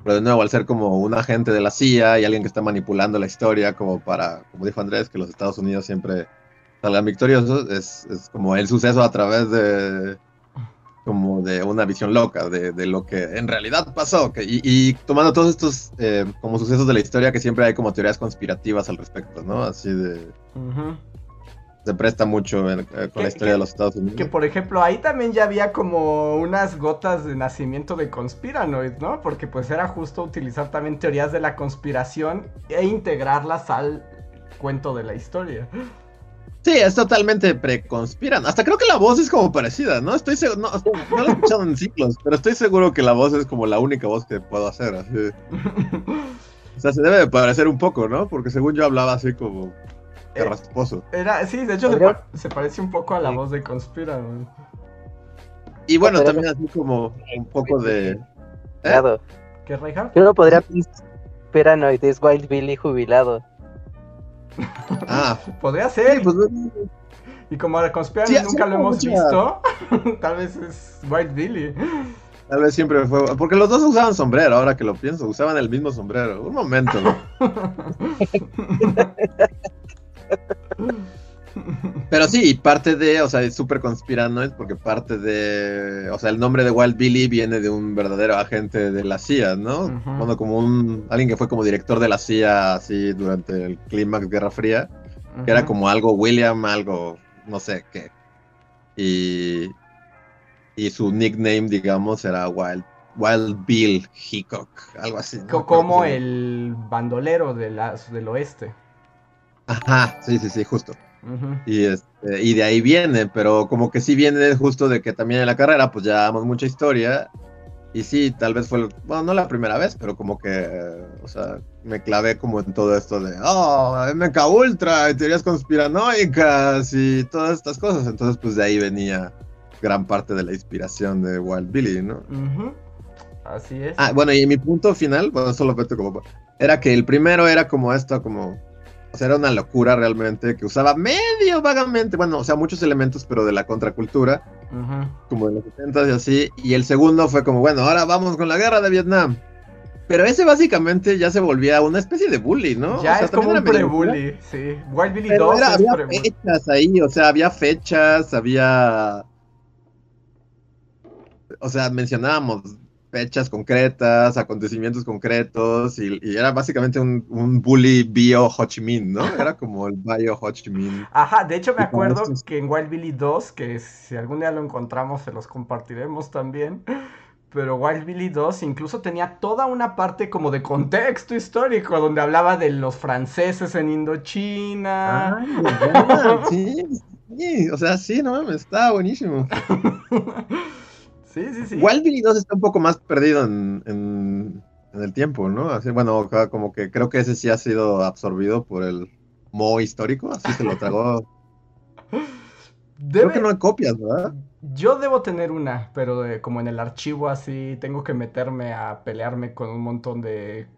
pero de nuevo, al ser como un agente de la CIA y alguien que está manipulando la historia como para, como dijo Andrés, que los Estados Unidos siempre salgan victoriosos, es, es como el suceso a través de, como de una visión loca de, de lo que en realidad pasó. Que, y, tomando todos estos eh, como sucesos de la historia que siempre hay como teorías conspirativas al respecto, ¿no? Así de... Se presta mucho eh, con la historia de los Estados Unidos. Que por ejemplo ahí también ya había como unas gotas de nacimiento de conspiranoid, ¿no? Porque pues era justo utilizar también teorías de la conspiración e integrarlas al cuento de la historia. Sí, es totalmente preconspiran. Hasta creo que la voz es como parecida, ¿no? Estoy seguro, no, no lo he escuchado en ciclos, pero estoy seguro que la voz es como la única voz que puedo hacer. Así. O sea, se debe de parecer un poco, ¿no? Porque según yo hablaba así como eh, rasposo. Era, sí, de hecho se, parece un poco a la voz de Conspira. Y bueno, también así como un poco de... ¿eh? ¿Qué, Reinhardt? Yo no podría Paranoid, es Wild Billy jubilado. Ah. Podría ser. Pues, y como la conspiración nunca lo hemos visto, tal vez es White Billy. Tal vez siempre fue. Porque los dos usaban sombrero, ahora que lo pienso. Usaban el mismo sombrero. Un momento. Pero sí, parte de, o sea, es súper es porque parte de, o sea, el nombre de Wild Billy viene de un verdadero agente de la CIA, ¿no? Bueno, como un, alguien que fue como director de la CIA así durante el clímax Guerra Fría, que era como algo William, algo, no sé qué. Y, y su nickname, digamos, era Wild, Wild Bill Hickok, algo así. Como el bandolero de las, del oeste. Ajá, sí, sí, sí, justo. Y, este, y de ahí viene, pero como que sí viene justo de que también en la carrera pues ya damos mucha historia. Y sí, tal vez fue, bueno, no la primera vez, pero como que, o sea, me clavé como en todo esto de, oh, MK Ultra, y teorías conspiranoicas y todas estas cosas. Entonces, pues de ahí venía gran parte de la inspiración de Wild Billy, ¿no? Así es. Ah, bueno, y mi punto final, bueno, solo como, era que el primero era como esto, como o sea, era una locura realmente que usaba medio vagamente, bueno, o sea, muchos elementos, pero de la contracultura, como de los 70 y así. Y el segundo fue como, bueno, ahora vamos con la guerra de Vietnam. Pero ese básicamente ya se volvía una especie de bully, ¿no? Ya es como un pre-bully, sí. Wild Billy 2 había fechas ahí, o sea, había fechas, había... O sea, mencionábamos fechas concretas, acontecimientos concretos, y, era básicamente un, bully bio Ho Chi Minh, ¿no? Era como el bio Ho Chi Minh. Ajá, de hecho me acuerdo que en Wild Billy 2, que si algún día lo encontramos se los compartiremos también, pero Wild Billy 2 incluso tenía toda una parte como de contexto histórico, donde hablaba de los franceses en Indochina. sí, sí, o sea, sí, no, estaba buenísimo. Sí, sí, sí. Wild Billy 2 está un poco más perdido en, el tiempo, ¿no? Así, bueno, como que creo que ese sí ha sido absorbido por el Mo histórico, así se lo tragó. Creo que no hay copias, ¿verdad? Yo debo tener una, pero como en el archivo así tengo que meterme a pelearme con un montón de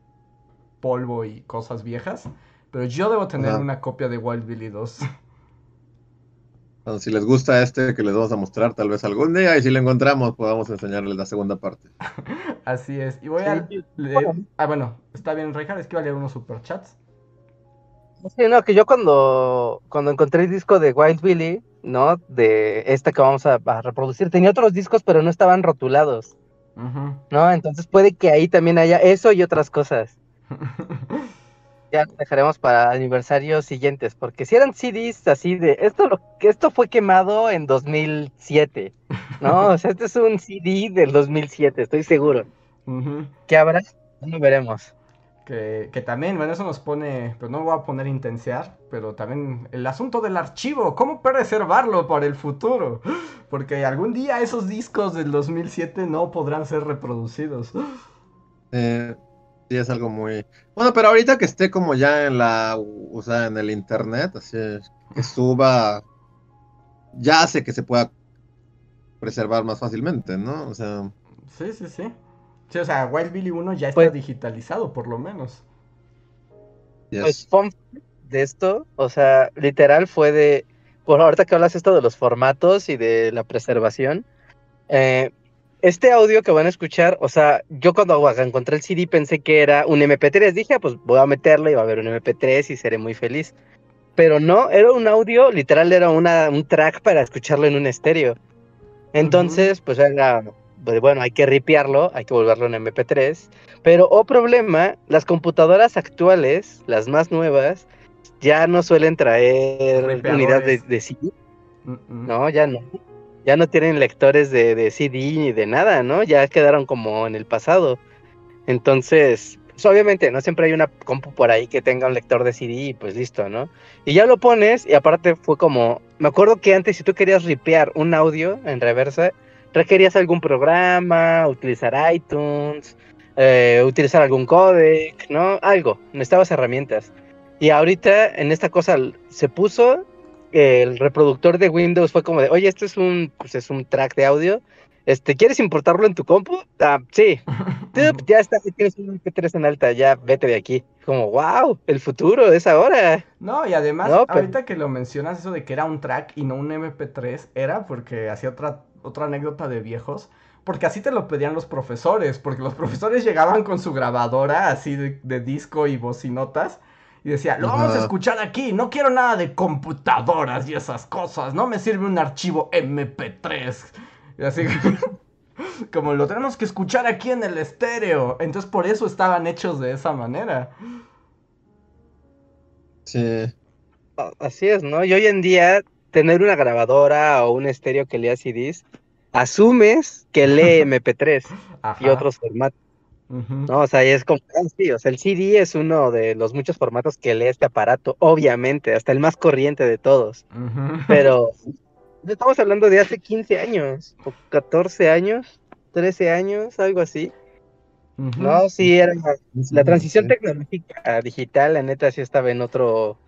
polvo y cosas viejas. Pero yo debo tener una copia de Wild Billy 2. Si les gusta este que les vamos a mostrar tal vez algún día y si lo encontramos podamos enseñarles la segunda parte. Así es. Y voy a leer... Ah, bueno, está bien, Reinhardt, es que iba a leer unos superchats. Sí, no, que yo cuando, cuando encontré el disco de Wild Billy, ¿no? De este que vamos a, reproducir, tenía otros discos, pero no estaban rotulados. ¿No? Entonces puede que ahí también haya eso y otras cosas. ya lo dejaremos para aniversarios siguientes, porque si eran CDs así de, esto lo que esto fue quemado en 2007, ¿no? o sea, este es un CD del 2007, estoy seguro. ¿Qué habrá? No veremos. Que, que, también, bueno, eso nos pone, pero no voy a poner intensear, pero también el asunto del archivo, cómo preservarlo para el futuro, porque algún día esos discos del 2007 no podrán ser reproducidos. Eh, sí, es algo muy... Bueno, pero ahorita que esté como ya en la, o sea, en el internet, así que suba, ya hace que se pueda preservar más fácilmente, ¿no? O sea... Sí, sí, sí. Sí, o sea, Wild Billy 1 ya está pues digitalizado, por lo menos. Pues de esto, o sea, literal fue de. Bueno, ahorita que hablas esto de los formatos y de la preservación, eh, este audio que van a escuchar, o sea, yo cuando encontré el CD pensé que era un MP3. Dije, ah, pues voy a meterlo y va a haber un MP3 y seré muy feliz. Pero no, era un audio, literal era una, un track para escucharlo en un estéreo. Entonces, pues era pues, bueno, hay que ripiarlo, hay que volverlo en MP3. Pero, oh problema, las computadoras actuales, las más nuevas, ya no suelen traer unidad de, CD. No, ya no. Ya no tienen lectores de, de, CD ni de nada, ¿no? Ya quedaron como en el pasado. Entonces, pues, obviamente, no siempre hay una compu por ahí que tenga un lector de CD y pues listo, ¿no? Y ya lo pones y aparte fue como, me acuerdo que antes si tú querías ripear un audio en reversa, requerías algún programa, utilizar iTunes, eh, utilizar algún codec, ¿no? Algo, necesitabas herramientas. Y ahorita en esta cosa se puso, el reproductor de Windows fue como de, oye, esto es un, pues es un track de audio, este, ¿quieres importarlo en tu compu? Ah, sí. ya está, tienes un MP3 en alta, ya vete de aquí. Como, wow, el futuro es ahora. No, y además, ahorita que lo mencionas, eso de que era un track y no un MP3, era porque hacía otra otra anécdota de viejos. Porque así te lo pedían los profesores. Porque los profesores llegaban con su grabadora así de, disco y bocinotas. Y decía, lo vamos a escuchar aquí. No quiero nada de computadoras y esas cosas. No me sirve un archivo MP3. Y así como lo tenemos que escuchar aquí en el estéreo. Entonces por eso estaban hechos de esa manera. Sí. Así es, ¿no? Y hoy en día tener una grabadora o un estéreo que lea CDs, asumes que lee MP3 y otros formatos. No, o sea, es como, ah, sí, o sea, el CD es uno de los muchos formatos que lee este aparato, obviamente, hasta el más corriente de todos. Pero estamos hablando de hace 15 años, o 14 años, 13 años, algo así. No, sí, era la transición tecnológica digital, la neta, sí estaba en otro,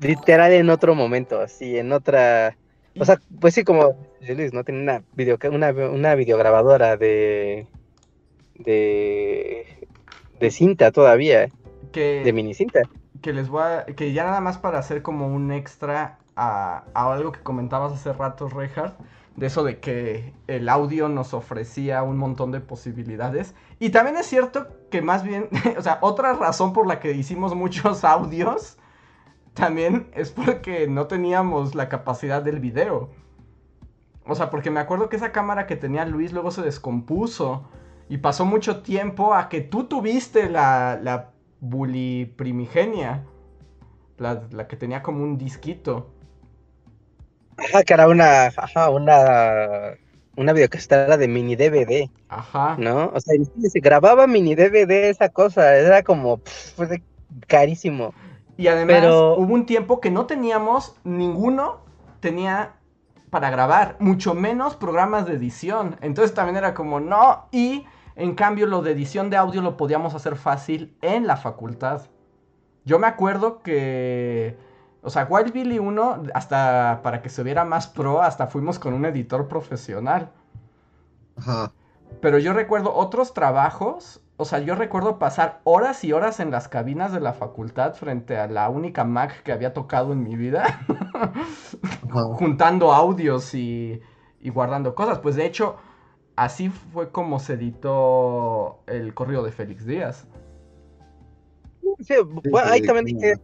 literal en otro momento, así, en otra... O sea, pues sí, como Luis, ¿no? Tiene una, video, una, una videograbadora de, de, de cinta todavía, que, de mini cinta. Que les voy a, que ya nada más para hacer como un extra a, a algo que comentabas hace rato, Reinhardt, de eso de que el audio nos ofrecía un montón de posibilidades. Y también es cierto que más bien, o sea, otra razón por la que hicimos muchos audios también es porque no teníamos la capacidad del video. O sea, porque me acuerdo que esa cámara que tenía Luis luego se descompuso. Y pasó mucho tiempo a que tú tuviste la, la bully primigenia. La, la, que tenía como un disquito. Ajá, que era una. Ajá, una. Una videocasetera de mini DVD. Ajá. ¿No? O sea, se grababa mini DVD esa cosa. Era como. Pff, carísimo. Y además hubo un tiempo que no teníamos, ninguno tenía para grabar, mucho menos programas de edición. Entonces también era como, no, y en cambio lo de edición de audio lo podíamos hacer fácil en la facultad. Yo me acuerdo que, o sea, Wild Billy 1, hasta para que se viera más pro, hasta fuimos con un editor profesional. Ajá. Pero yo recuerdo otros trabajos o sea, yo recuerdo pasar horas y horas en las cabinas de la facultad frente a la única Mac que había tocado en mi vida, juntando audios y, guardando cosas. Pues de hecho, así fue como se editó el correo de Félix Díaz. Sí, bueno, ahí también dije.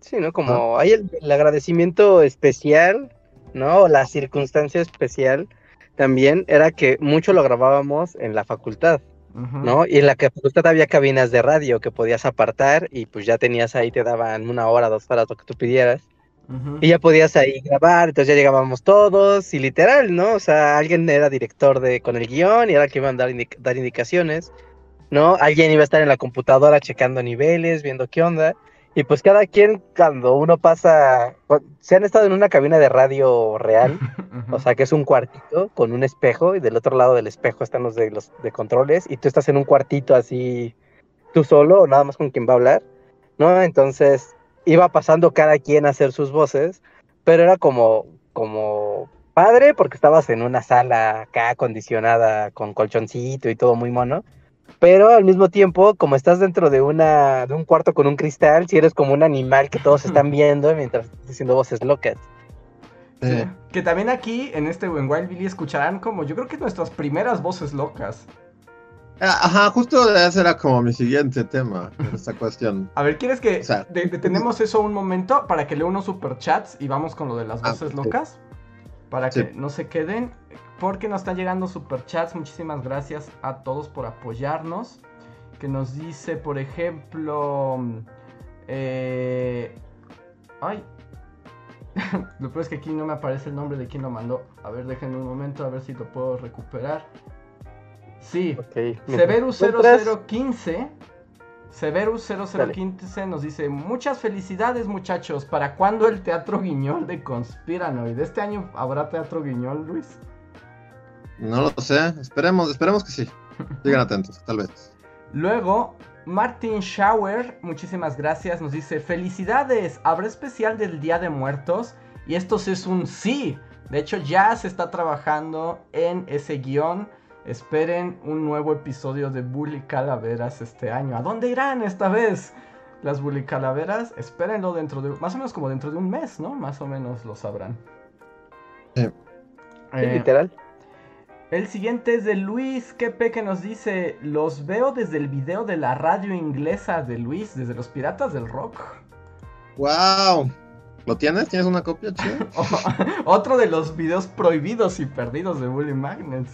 Sí, ¿no? Como hay el, agradecimiento especial, ¿no? La circunstancia especial también era que mucho lo grabábamos en la facultad. ¿No? Y en la que pues, había cabinas de radio que podías apartar y pues ya tenías ahí, te daban una hora, dos horas, lo que tú pidieras. Y ya podías ahí grabar, entonces ya llegábamos todos y literal, ¿no? O sea, alguien era director de con el guion y era el que iban a dar, dar indicaciones, ¿no? Alguien iba a estar en la computadora checando niveles, viendo qué onda. Y pues cada quien, cuando uno pasa, se han estado en una cabina de radio real, o sea que es un cuartito con un espejo y del otro lado del espejo están los de los de controles y tú estás en un cuartito así tú solo o nada más con quien va a hablar, ¿no? Entonces iba pasando cada quien a hacer sus voces, pero era como, como padre porque estabas en una sala acá acondicionada con colchoncito y todo muy mono pero al mismo tiempo, como estás dentro de una de un cuarto con un cristal, si eres como un animal que todos están viendo mientras estás diciendo voces locas. Que también aquí, en este en Wild Billy, escucharán como, yo creo que nuestras primeras voces locas. Ah, ajá, justo ese era como mi siguiente tema, esta cuestión. A ver, ¿quieres que detenemos eso un momento para que lea unos superchats y vamos con lo de las ah, voces locas? Para que no se queden porque nos están llegando superchats. Muchísimas gracias a todos por apoyarnos. Que nos dice, por ejemplo. Eh, ay. lo peor es que aquí no me aparece el nombre de quien lo mandó. A ver, déjenme un momento a ver si lo puedo recuperar. Sí, Severus 0015. Severus 0015 nos dice: Muchas felicidades, muchachos. ¿Para cuándo el teatro guiñol de Conspiranoid? ¿Este año habrá teatro guiñol, Luis? No lo sé, esperemos, esperemos que sí. Sigan atentos, tal vez. Luego, Martin Schauer, muchísimas gracias, nos dice, felicidades, habrá especial del Día de Muertos. Y esto es un sí. De hecho, ya se está trabajando en ese guion. Esperen un nuevo episodio de Bully Calaveras este año. ¿A dónde irán esta vez? Las Bully Calaveras, espérenlo dentro de, más o menos como dentro de un mes, ¿no? Más o menos lo sabrán. Sí. Eh, literal. El siguiente es de Luis Kepe que nos dice, los veo desde el video de la radio inglesa de Luis, desde los Piratas del Rock. ¡Wow! ¿Lo tienes? ¿Tienes una copia, chido? Otro de los videos prohibidos y perdidos de Bully Magnets.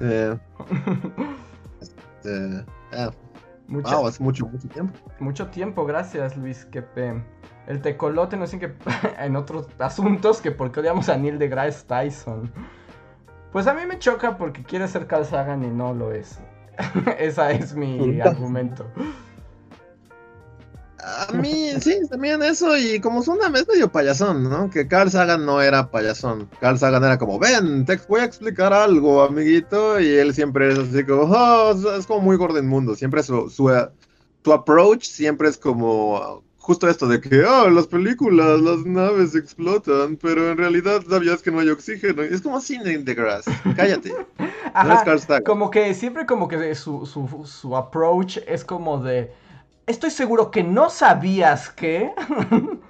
Eh, este, eh. Wow, hace mucho, mucho tiempo. Mucho tiempo, gracias Luis Kepe. El tecolote nos dice que en otros asuntos que porque odiamos a Neil deGrasse Tyson. Pues a mí me choca porque quiere ser Carl Sagan y no lo es. Ese es mi argumento. A mí, sí, también eso, y como una es medio payasón, ¿no? Que Carl Sagan no era payasón. Carl Sagan era como, ven, te voy a explicar algo, amiguito, y él siempre es así como, oh, es como muy Gordon Mundo. Siempre su, su, su approach siempre es como, justo esto de que, oh, las películas, las naves explotan, pero en realidad sabías que no hay oxígeno. Es como Cine the Grass. Cállate. como que siempre como que su, su, su approach es como de, estoy seguro que no sabías que...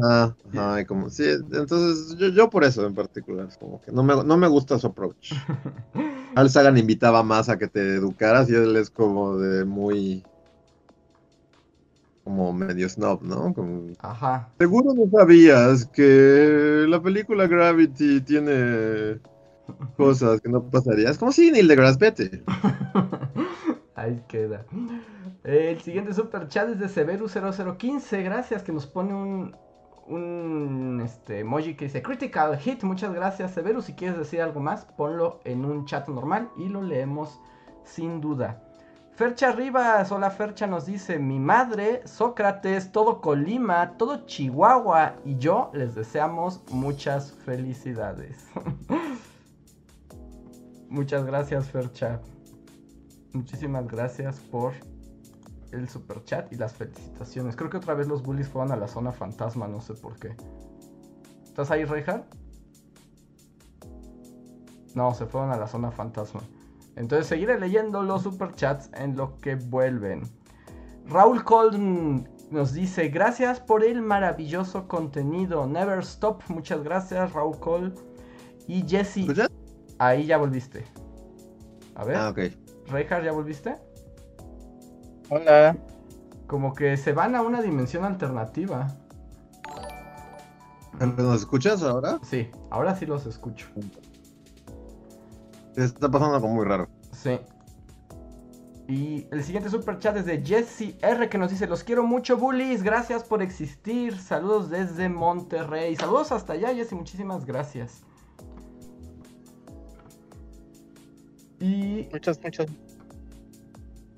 Ah, ay, como, sí, entonces yo, yo, por eso en particular, como que no me, no me gusta su approach. Al Sagan invitaba más a que te educaras y él es como de muy como medio snob, ¿no? Ajá. Seguro no sabías que la película Gravity tiene cosas que no pasarías. Como si Neil deGrasse vete. Ahí queda. El siguiente super chat es de Severus0015. Gracias, que nos pone un, un este, emoji que dice Critical Hit. Muchas gracias, Severus. Si quieres decir algo más, ponlo en un chat normal y lo leemos sin duda. Fercha Rivas, hola Fercha, nos dice, mi madre, Sócrates, todo Colima, todo Chihuahua y yo les deseamos muchas felicidades. Muchas gracias Fercha. Muchísimas gracias por el super chat y las felicitaciones. Creo que otra vez los bullies fueron a la zona fantasma, no sé por qué. ¿Estás ahí, Reija? No, se fueron a la zona fantasma. Entonces seguiré leyendo los superchats en lo que vuelven. Raúl Colton nos dice, gracias por el maravilloso contenido. Never stop. Muchas gracias, Raúl Cole. Y Jesse. Ahí ya volviste. A ver. Ah, ok. Reinhardt, ¿ya volviste? Hola. Como que se van a una dimensión alternativa. ¿Nos escuchas ahora? Sí, ahora sí los escucho. Está pasando algo muy raro. Sí. Y el siguiente super chat es de Jesse R que nos dice, los quiero mucho bullies, gracias por existir. Saludos desde Monterrey. Saludos hasta allá, Jesse, muchísimas gracias. Y... Muchas, muchas.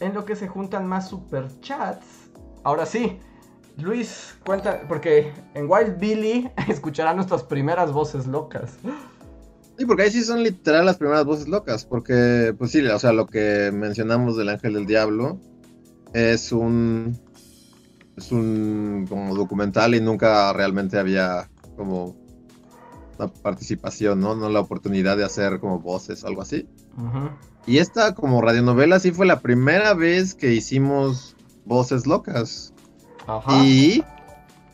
En lo que se juntan más super chats. Ahora sí, Luis, cuenta, porque en Wild Billy escucharán nuestras primeras voces locas. Sí, porque ahí sí son literal las primeras voces locas, porque, pues sí, o sea, lo que mencionamos del Ángel del Diablo es un, es un como documental y nunca realmente había como una participación, ¿no? No la oportunidad de hacer como voces o algo así. Y esta como radionovela sí fue la primera vez que hicimos voces locas. Ajá. Y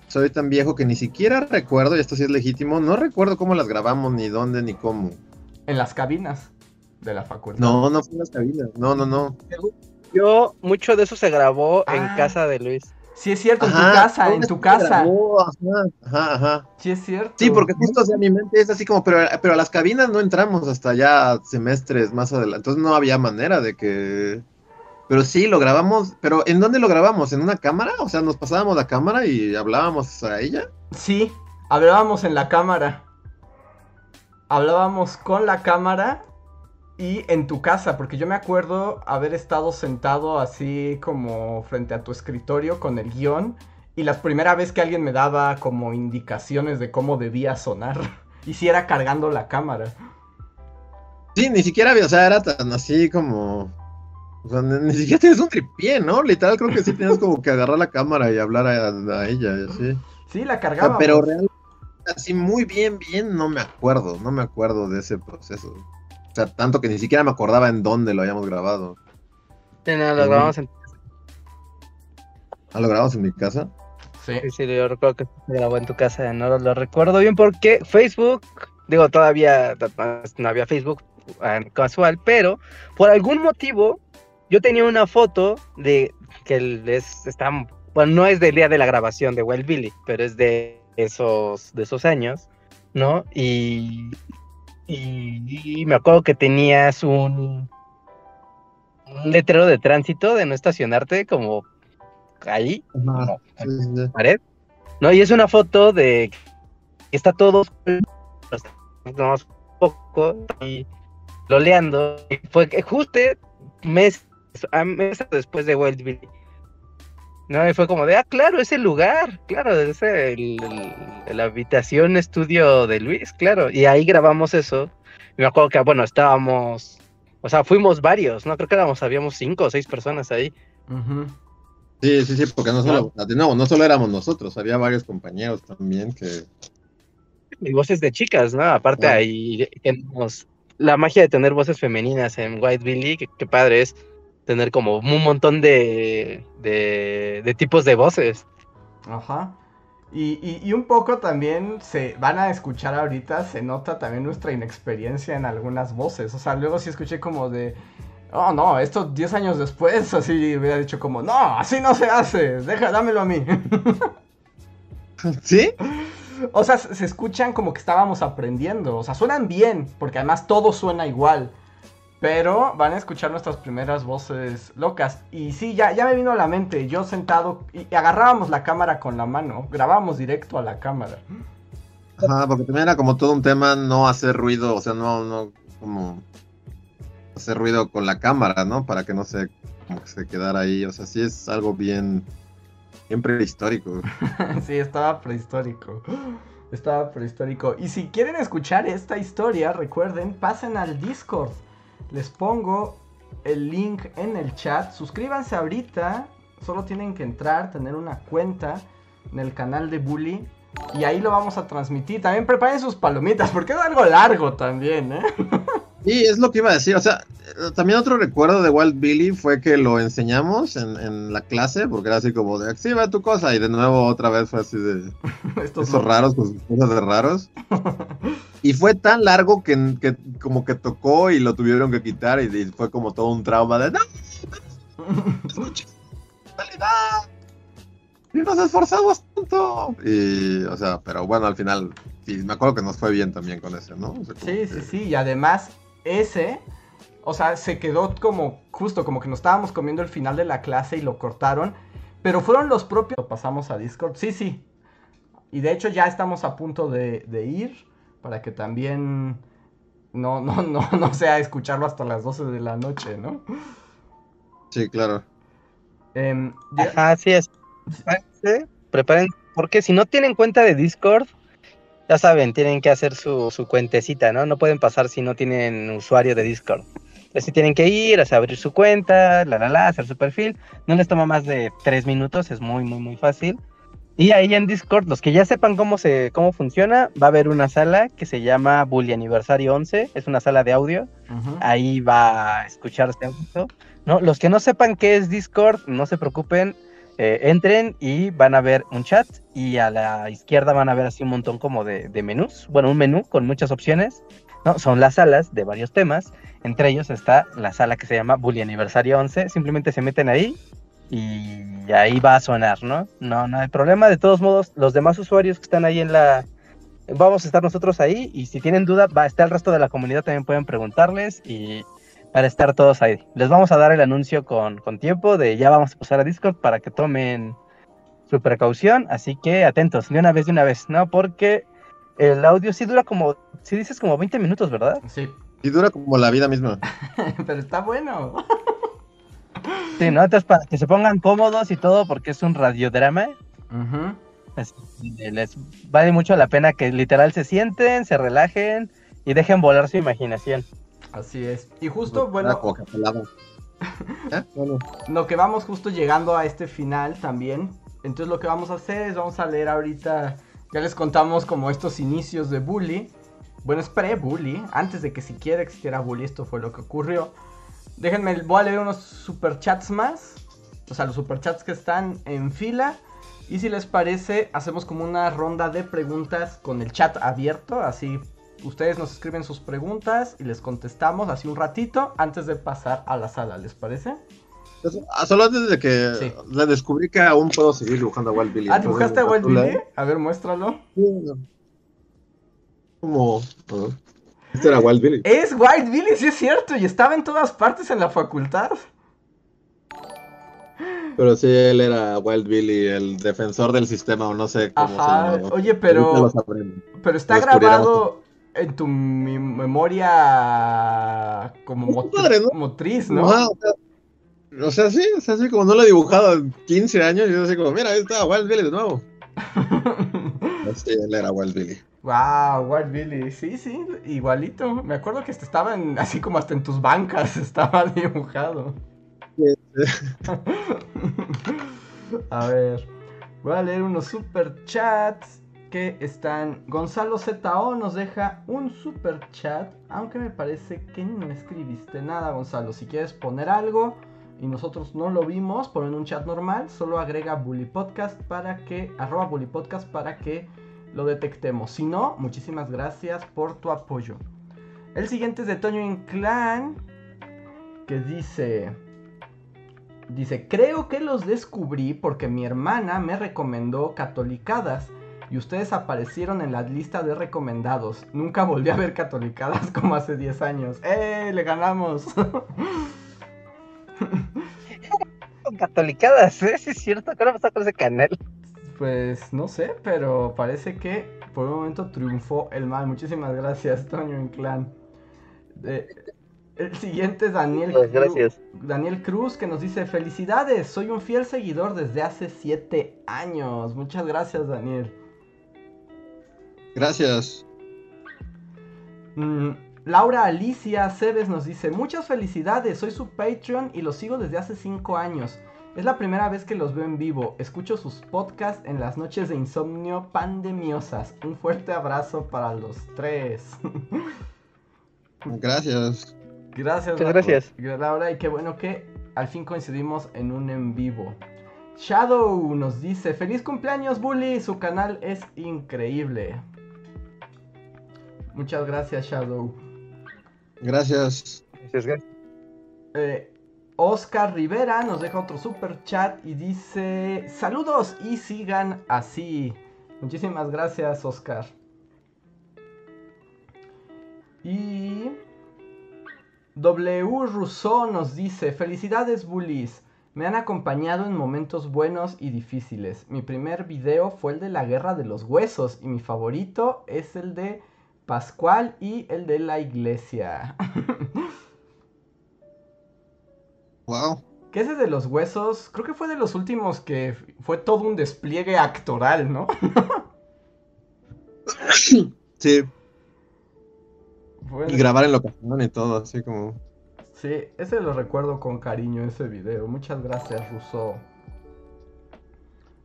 soy tan viejo que ni siquiera recuerdo, y esto sí es legítimo, no recuerdo cómo las grabamos, ni dónde, ni cómo. En las cabinas de la facultad. No, no fue en las cabinas, no, no, no. Yo, mucho de eso se grabó en ah. casa de Luis. Sí, es cierto, en tu casa, en tu casa. ajá, ajá, Sí, es cierto. Sí, porque justo hacia mi mente es así como, pero, pero a las cabinas no entramos hasta ya semestres más adelante. Entonces no había manera de que pero sí, lo grabamos, pero ¿en dónde lo grabamos? ¿En una cámara? O sea, nos pasábamos la cámara y hablábamos a ella. Sí, hablábamos en la cámara. Hablábamos con la cámara y en tu casa, porque yo me acuerdo haber estado sentado así como frente a tu escritorio con el guion y la primera vez que alguien me daba como indicaciones de cómo debía sonar. Y si era cargando la cámara. Sí, ni siquiera había, o sea, era tan así como o sea, ni, siquiera tienes un tripié, ¿no? Literal, creo que sí tienes como que agarrar la cámara y hablar a, ella, así. Sí, la cargaba. pero realmente, así muy bien, bien, no me acuerdo, no me acuerdo de ese proceso. O sea, tanto que ni siquiera me acordaba en dónde lo habíamos grabado. Sí, no, lo grabamos en ¿Ah, lo grabamos en mi casa? Sí. Sí, yo recuerdo que se grabó en tu casa, no lo, recuerdo bien porque Facebook, digo, todavía no había Facebook eh, casual, pero por algún motivo yo tenía una foto de que les está, bueno, no es del día de la grabación de Well Billy, pero es de esos, de esos años, ¿no? Y, y, me acuerdo que tenías un, un letrero de tránsito de no estacionarte como ahí, como pared, ¿no? Y es una foto de que está todo poco y loleando y fue justo mes meses después de Wild Billy. No, y fue como de, ah, claro, ese lugar, claro, es el, la habitación estudio de Luis, claro. Y ahí grabamos eso. Y me acuerdo que, bueno, estábamos, o sea, fuimos varios, ¿no? Creo que éramos, habíamos cinco o seis personas ahí. Sí, sí, sí, porque no solo, no, no solo éramos nosotros, había varios compañeros también que... Y voces de chicas, ¿no? Aparte ahí tenemos la magia de tener voces femeninas en White Billy, que padre es tener como un montón de, de, tipos de voces. Ajá. Y, y, un poco también se van a escuchar ahorita, se nota también nuestra inexperiencia en algunas voces. O sea, luego sí escuché como de, oh no, esto 10 años después, así hubiera dicho como, no, así no se hace, deja, dámelo a mí. ¿Sí? O sea, se escuchan como que estábamos aprendiendo, o sea, suenan bien, porque además todo suena igual. Pero van a escuchar nuestras primeras voces locas. Y sí, ya, ya me vino a la mente. Yo sentado y agarrábamos la cámara con la mano. Grabábamos directo a la cámara. Ajá, porque también era como todo un tema no hacer ruido. O sea, no, no, como hacer ruido con la cámara, ¿no? Para que no se, como que se quedara ahí. O sea, sí es algo bien, bien prehistórico. sí, estaba prehistórico. Estaba prehistórico. Y si quieren escuchar esta historia, recuerden, pasen al Discord les pongo el link en el chat. Suscríbanse ahorita. Solo tienen que entrar, tener una cuenta en el canal de Bully. Y ahí lo vamos a transmitir. También preparen sus palomitas, porque es algo largo también, ¿eh? Sí, es lo que iba a decir. O sea, también otro recuerdo de Wild Billy fue que lo enseñamos en, la clase, porque era así como de, sí, va tu cosa. Y de nuevo otra vez fue así de, estos raros, pues cosas de raros. y fue tan largo que, que, como que tocó y lo tuvieron que quitar y, fue como todo un trauma de, no, y nos esforzamos tanto. Y, o sea, pero bueno, al final, sí, me acuerdo que nos fue bien también con ese, ¿no? sí, sí, sí, y además ese, O sea, se quedó como justo como que nos estábamos comiendo el final de la clase y lo cortaron. Pero fueron los propios. Lo pasamos a Discord. Sí, sí. Y de hecho ya estamos a punto de, ir para que también no, no, no, no sea escucharlo hasta las 12 de la noche, ¿no? Sí, claro. Eh, así es. Preparen, porque si no tienen cuenta de Discord, ya saben, tienen que hacer su, su cuentecita, ¿no? No pueden pasar si no tienen usuario de Discord. Entonces, tienen que ir, a abrir su cuenta, la, la, la, hacer su perfil. No les toma más de tres minutos, es muy, muy, muy fácil. Y ahí en Discord, los que ya sepan cómo se cómo funciona, va a haber una sala que se llama Bully Aniversario 11, es una sala de audio. Ahí va a escucharse audio. No, los que no sepan qué es Discord, no se preocupen, eh, entren y van a ver un chat y a la izquierda van a ver así un montón como de, menús, bueno, un menú con muchas opciones, ¿no? Son las salas de varios temas, entre ellos está la sala que se llama Bully Aniversario 11, simplemente se meten ahí y ahí va a sonar, ¿no? No, no hay problema, de todos modos, los demás usuarios que están ahí en la... Vamos a estar nosotros ahí y si tienen duda, va a estar el resto de la comunidad, también pueden preguntarles y para estar todos ahí. Les vamos a dar el anuncio con, tiempo de ya vamos a pasar a Discord para que tomen su precaución, así que atentos, de una vez, de una vez, ¿no? Porque el audio sí dura como, si dices como 20 minutos, ¿verdad? Sí. Sí dura como la vida misma. Pero está bueno. sí, ¿no? Entonces para que se pongan cómodos y todo, porque es un radiodrama. les vale mucho la pena que literal se sienten, se relajen y dejen volar su imaginación. Así es. Y justo, bueno. ¿Eh? Lo que vamos justo llegando a este final también. Entonces lo que vamos a hacer es vamos a leer ahorita. Ya les contamos como estos inicios de Bully. Bueno, es pre-Bully. Antes de que siquiera existiera Bully, esto fue lo que ocurrió. Déjenme, voy a leer unos superchats más. O sea, los superchats que están en fila. Y si les parece, hacemos como una ronda de preguntas con el chat abierto. Así ustedes nos escriben sus preguntas y les contestamos así un ratito antes de pasar a la sala, ¿les parece? Ah, solo antes de que le descubrí que aún puedo seguir dibujando a Wild Billy. ¿Ah, dibujaste a Wild Billy? A ver, muéstralo. Como... Este era Wild Billy. Es Wild Billy, sí es cierto, y estaba en todas partes en la facultad. Pero sí, él era Wild Billy, el defensor del sistema, o no sé cómo Ajá. Oye, pero. Pero está grabado en tu memoria como motriz, ¿no? o, sea, sí, o sea, sí, como no lo he dibujado en 15 años, yo así como, mira, ahí está Wild Billy de nuevo. sí, él era Wild Billy. Wow, Wild Billy, sí, sí, igualito. Me acuerdo que estaba así como hasta en tus bancas, estaba dibujado. a ver, voy a leer unos super chats que están. Gonzalo ZO nos deja un super chat. Aunque me parece que no escribiste nada, Gonzalo. Si quieres poner algo y nosotros no lo vimos, ponen un chat normal. Solo agrega Bully Podcast para que. arroba Bully Podcast para que lo detectemos. Si no, muchísimas gracias por tu apoyo. El siguiente es de Toño Inclán. Que dice. Dice, creo que los descubrí porque mi hermana me recomendó catolicadas y ustedes aparecieron en la lista de recomendados. Nunca volví a ver catolicadas como hace 10 años. ¡Eh! ¡Le ganamos! catolicadas, ¿eh? Sí es cierto, ¿qué pasó con ese canal? Pues no sé, pero parece que por un momento triunfó el mal. Muchísimas gracias, Toño Inclán. el siguiente es Daniel pues, gracias. Daniel Cruz que nos dice felicidades, soy un fiel seguidor desde hace 7 años. Muchas gracias Daniel. Gracias. Mm, Laura Alicia Cebes nos dice, muchas felicidades, soy su Patreon y los sigo desde hace 5 años. Es la primera vez que los veo en vivo. Escucho sus podcasts en las noches de insomnio pandemiosas. Un fuerte abrazo para los tres. Gracias. Gracias. Muchas gracias. Laura, y qué bueno que al fin coincidimos en un en vivo. Shadow nos dice, feliz cumpleaños Bully, su canal es increíble. Muchas gracias, Shadow. Gracias. Gracias, eh, Oscar Rivera nos deja otro super chat y dice: Saludos y sigan así. Muchísimas gracias, Oscar. Y. W. Rousseau nos dice, felicidades bullies, me han acompañado en momentos buenos y difíciles. Mi primer video fue el de la guerra de los huesos y mi favorito es el de Pascual y el de la iglesia. wow. Que ese de los huesos, creo que fue de los últimos que fue todo un despliegue actoral, ¿no? sí. Y grabar en locación y todo, así como. Sí, ese lo recuerdo con cariño, ese video. Muchas gracias, Rousseau.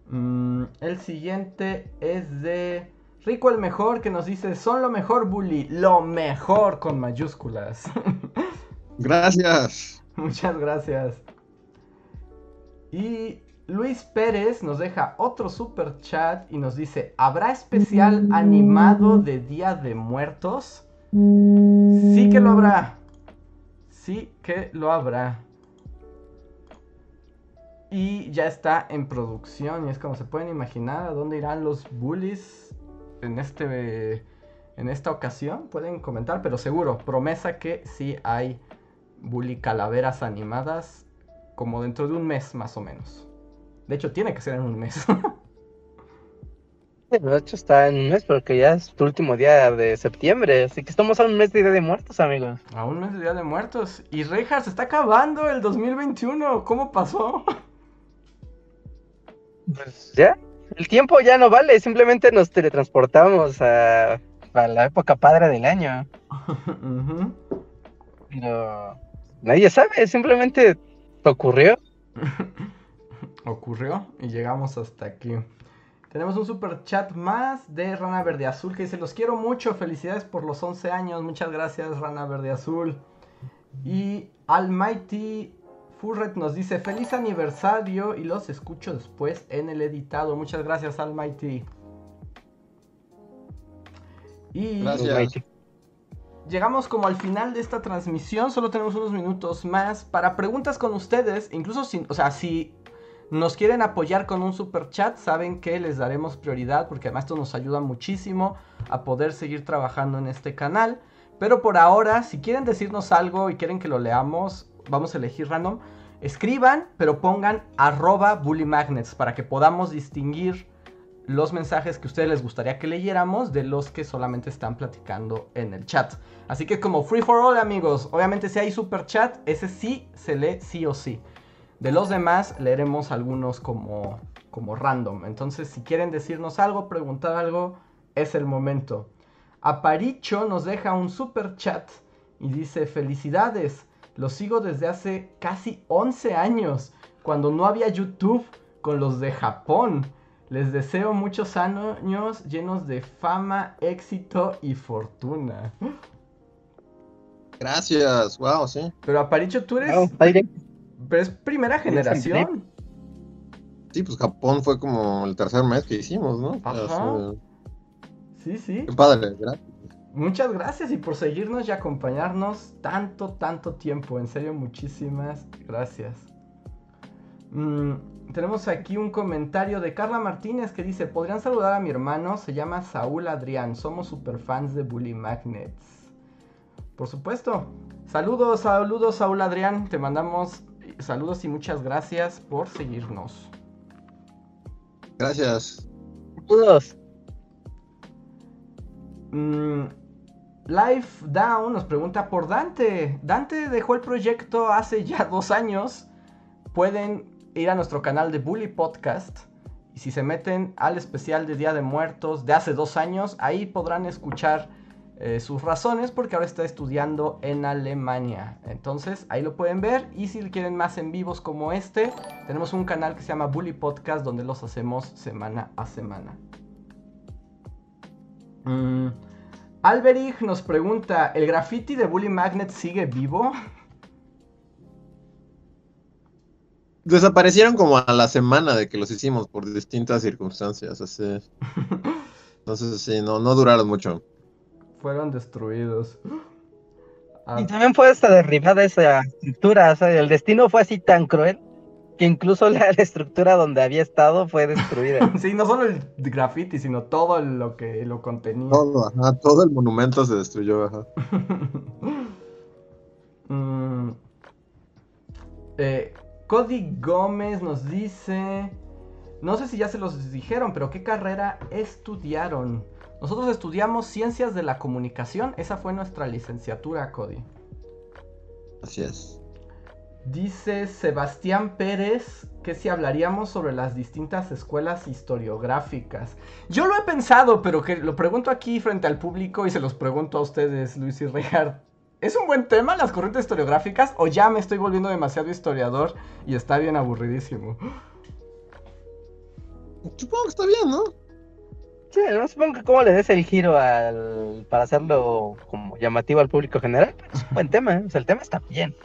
Mm, el siguiente es de Rico el Mejor, que nos dice: Son lo mejor, Bully. Lo mejor con mayúsculas. Gracias. Muchas gracias. Y Luis Pérez nos deja otro super chat y nos dice: ¿Habrá especial animado de Día de Muertos? Sí que lo habrá. Sí que lo habrá. Y ya está en producción. Y es como se pueden imaginar a dónde irán los bullies en este. En esta ocasión. Pueden comentar, pero seguro. Promesa que sí hay bully calaveras animadas. Como dentro de un mes más o menos. De hecho, tiene que ser en un mes. De hecho está en un mes porque ya es tu último día de septiembre, así que estamos a un mes de Día de Muertos, amigos. A un mes de Día de Muertos. Y Rejas, se está acabando el 2021. ¿Cómo pasó? Pues ya, el tiempo ya no vale, simplemente nos teletransportamos a, la época padre del año. Pero nadie sabe, simplemente ocurrió. ocurrió y llegamos hasta aquí. Tenemos un super chat más de Rana Verde Azul que dice, los quiero mucho, felicidades por los 11 años, muchas gracias Rana Verde Azul. Y Almighty Furret nos dice, feliz aniversario y los escucho después en el editado. Muchas gracias Almighty. Y gracias. llegamos como al final de esta transmisión, solo tenemos unos minutos más para preguntas con ustedes, incluso si, o sea, si nos quieren apoyar con un super chat, saben que les daremos prioridad porque además esto nos ayuda muchísimo a poder seguir trabajando en este canal. Pero por ahora, si quieren decirnos algo y quieren que lo leamos, vamos a elegir random. Escriban, pero pongan arroba bullymagnets para que podamos distinguir los mensajes que a ustedes les gustaría que leyéramos de los que solamente están platicando en el chat. Así que como free for all amigos, obviamente si hay super chat, ese sí se lee sí o sí. De los demás leeremos algunos como, como random. Entonces, si quieren decirnos algo, preguntar algo, es el momento. Aparicho nos deja un super chat y dice, felicidades, lo sigo desde hace casi 11 años, cuando no había YouTube con los de Japón. Les deseo muchos años llenos de fama, éxito y fortuna. Gracias, wow, sí. Pero Aparicho, tú eres... Pero es primera generación. Sí, pues Japón fue como el tercer mes que hicimos, ¿no? Ajá. Sí, sí. Qué padre, gracias. Muchas gracias y por seguirnos y acompañarnos tanto, tanto tiempo. En serio, muchísimas gracias. Mm, tenemos aquí un comentario de Carla Martínez que dice, podrían saludar a mi hermano, se llama Saúl Adrián, somos super fans de Bully Magnets. Por supuesto. Saludos, saludos Saúl Adrián, te mandamos saludos y muchas gracias por seguirnos. Gracias. Saludos. Mm, Life Down nos pregunta por Dante. Dante dejó el proyecto hace ya dos años. Pueden ir a nuestro canal de Bully Podcast. Y si se meten al especial de Día de Muertos de hace dos años, ahí podrán escuchar eh, sus razones porque ahora está estudiando en Alemania. Entonces ahí lo pueden ver y si quieren más en vivos como este, tenemos un canal que se llama Bully Podcast donde los hacemos semana a semana. Mm, Alberich nos pregunta, ¿el graffiti de Bully Magnet sigue vivo? Desaparecieron como a la semana de que los hicimos por distintas circunstancias. Así. Entonces sí, no, no duraron mucho fueron destruidos. Ah. Y también fue esta derribada esa estructura, o sea, el destino fue así tan cruel que incluso la, estructura donde había estado fue destruida. sí, no solo el graffiti, sino todo lo que lo contenía. Todo, ajá, todo el monumento se destruyó, ajá. Mm, Eh, Cody Gómez nos dice, no sé si ya se los dijeron, pero ¿qué carrera estudiaron? Nosotros estudiamos Ciencias de la Comunicación, esa fue nuestra licenciatura, Cody. Así es. Dice Sebastián Pérez que si hablaríamos sobre las distintas escuelas historiográficas. Yo lo he pensado, pero que lo pregunto aquí frente al público y se los pregunto a ustedes, Luis y Richard. ¿Es un buen tema las corrientes historiográficas o ya me estoy volviendo demasiado historiador y está bien aburridísimo? Supongo que está bien, ¿no? Sí, no supongo que cómo le des el giro al, para hacerlo como llamativo al público general. Es un buen tema, ¿eh? o sea, el tema está bien.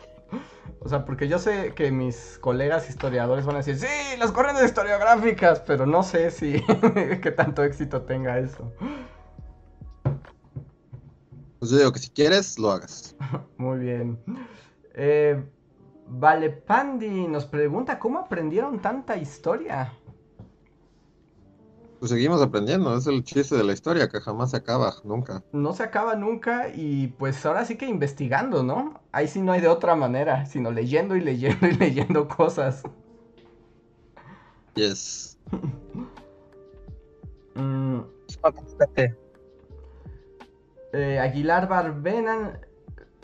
O sea, porque yo sé que mis colegas historiadores van a decir, sí, las corrientes historiográficas, pero no sé si qué tanto éxito tenga eso. Pues yo digo que si quieres, lo hagas. Muy bien. Eh, vale, Pandi nos pregunta, ¿cómo aprendieron tanta historia? Pues seguimos aprendiendo, es el chiste de la historia que jamás se acaba, nunca. No se acaba nunca y pues ahora sí que investigando, ¿no? Ahí sí no hay de otra manera, sino leyendo y leyendo y leyendo cosas. Yes. mm. eh, Aguilar Barbenan,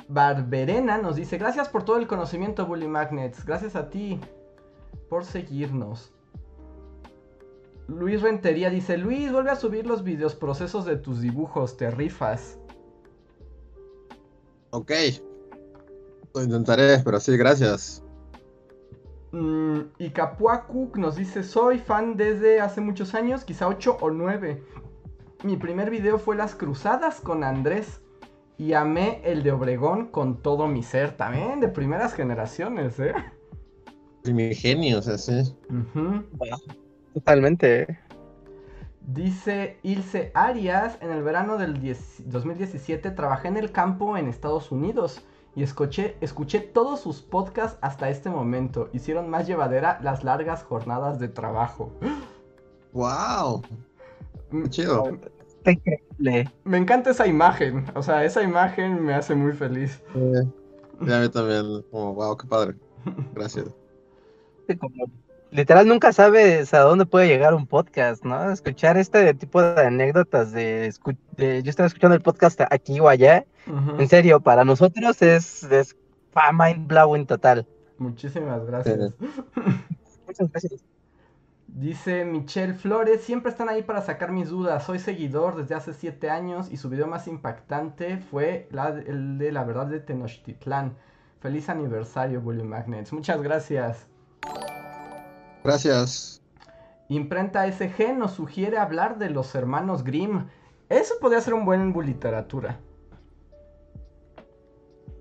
Barberena nos dice, gracias por todo el conocimiento, Bully Magnets. Gracias a ti por seguirnos. Luis Rentería dice, Luis, vuelve a subir los videos procesos de tus dibujos, te rifas. Ok. Lo intentaré, pero sí, gracias. Mm, y Capuacu nos dice, soy fan desde hace muchos años, quizá 8 o 9. Mi primer video fue Las Cruzadas con Andrés. Y amé el de Obregón con todo mi ser. También de primeras generaciones, ¿eh? Primigenios, así. Totalmente. Dice Ilse Arias, en el verano del 2017 trabajé en el campo en Estados Unidos y escuché, escuché todos sus podcasts hasta este momento. Hicieron más llevadera las largas jornadas de trabajo. ¡Wow! Chido. Me encanta esa imagen. O sea, esa imagen me hace muy feliz. a mí también. Como, wow, qué padre. Gracias literal nunca sabes a dónde puede llegar un podcast, ¿no? Escuchar este tipo de anécdotas de, yo estaba escuchando el podcast aquí o allá. En serio, para nosotros es, es mind blowing total. Muchísimas gracias. Muchas gracias. Dice Michelle Flores, siempre están ahí para sacar mis dudas. Soy seguidor desde hace siete años y su video más impactante fue el de la verdad de Tenochtitlán. Feliz aniversario, Bully Magnets. Muchas gracias. Gracias. Imprenta SG nos sugiere hablar de los hermanos Grimm. Eso podría ser un buen literatura.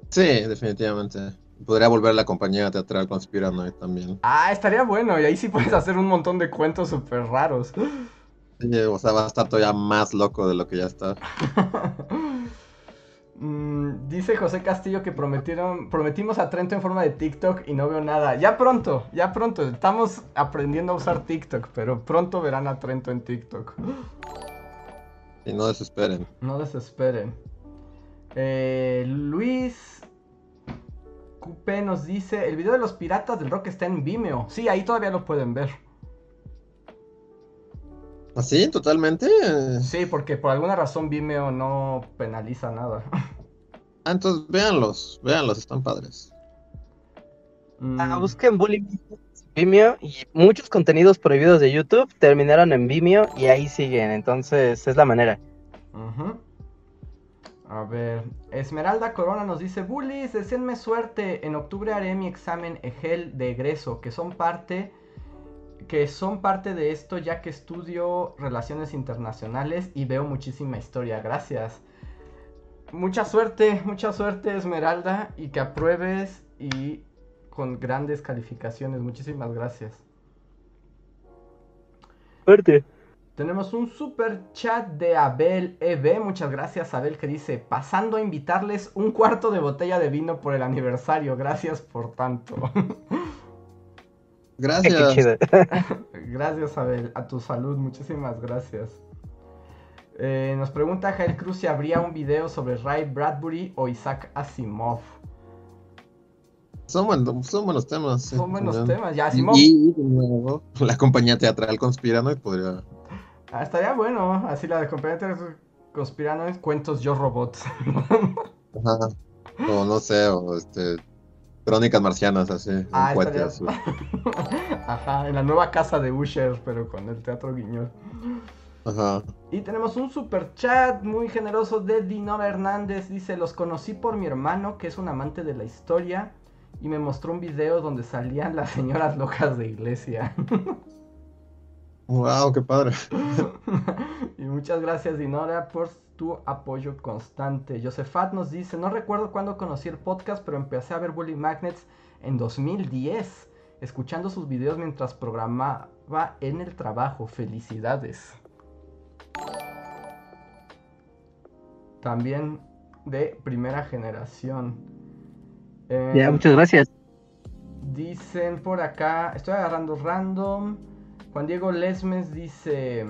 Sí, definitivamente. Podría volver la compañía teatral conspirando también. Ah, estaría bueno. Y ahí sí puedes hacer un montón de cuentos súper raros. o sea, va a estar todavía más loco de lo que ya está. Mm, dice José Castillo que prometieron, prometimos a Trento en forma de TikTok y no veo nada. Ya pronto, ya pronto. Estamos aprendiendo a usar TikTok, pero pronto verán a Trento en TikTok. Y no desesperen. No desesperen. Eh, Luis Coupé nos dice, el video de los piratas del rock está en Vimeo. Sí, ahí todavía lo pueden ver. ¿Así? ¿Ah, ¿Totalmente? Sí, porque por alguna razón Vimeo no penaliza nada. Ah, entonces véanlos, véanlos, están padres. Ah, mm. busquen Bullying Vimeo y muchos contenidos prohibidos de YouTube terminaron en Vimeo y ahí siguen, entonces es la manera. A ver, Esmeralda Corona nos dice, Bullies, deseenme suerte, en octubre haré mi examen EGEL de egreso, que son parte que son parte de esto ya que estudio relaciones internacionales y veo muchísima historia. Gracias. Mucha suerte, mucha suerte Esmeralda y que apruebes y con grandes calificaciones. Muchísimas gracias. Suerte. Tenemos un super chat de Abel EB. Muchas gracias, Abel, que dice: Pasando a invitarles un cuarto de botella de vino por el aniversario. Gracias por tanto. Gracias. gracias, Abel. A tu salud, muchísimas gracias. Eh, nos pregunta Jael Cruz si habría un video sobre Ray Bradbury o Isaac Asimov. Son, buenos, son buenos temas. Son buenos temas, ya, Simón. Y, la compañía teatral Conspiranoid podría. Ah, estaría bueno, así la de compañía teatral Conspiranoid, cuentos yo robots. Ajá. O no sé, o este. Crónicas marcianas, así. Ah, Ajá, en la nueva casa de Usher, pero con el teatro Guiñol. Ajá. Y tenemos un super chat muy generoso de Dinora Hernández. Dice: Los conocí por mi hermano, que es un amante de la historia y me mostró un video donde salían las señoras locas de iglesia. ¡Wow! ¡Qué padre! y muchas gracias, Dinora, por tu apoyo constante. Josefat nos dice: No recuerdo cuándo conocí el podcast, pero empecé a ver Bully Magnets en 2010, escuchando sus videos mientras programaba en el trabajo. ¡Felicidades! También de primera generación. ya, em, muchas gracias. Dicen por acá, estoy agarrando random. Juan Diego Lesmes dice,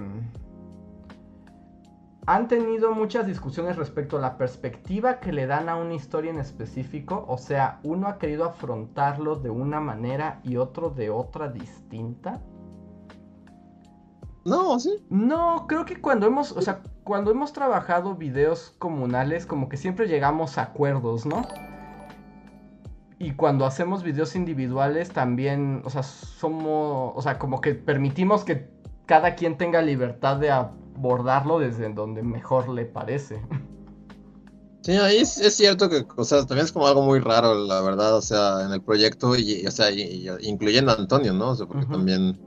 han tenido muchas discusiones respecto a la perspectiva que le dan a una historia en específico. O sea, uno ha querido afrontarlo de una manera y otro de otra distinta. No, sí. No, creo que cuando hemos, o sea, cuando hemos trabajado videos comunales, como que siempre llegamos a acuerdos, ¿no? Y cuando hacemos videos individuales también, o sea, somos, o sea, como que permitimos que cada quien tenga libertad de abordarlo desde donde mejor le parece. Sí, ahí es, cierto que, o sea, también es como algo muy raro, la verdad, o sea, en el proyecto, y, o sea, incluyendo a Antonio, ¿no? O sea, porque también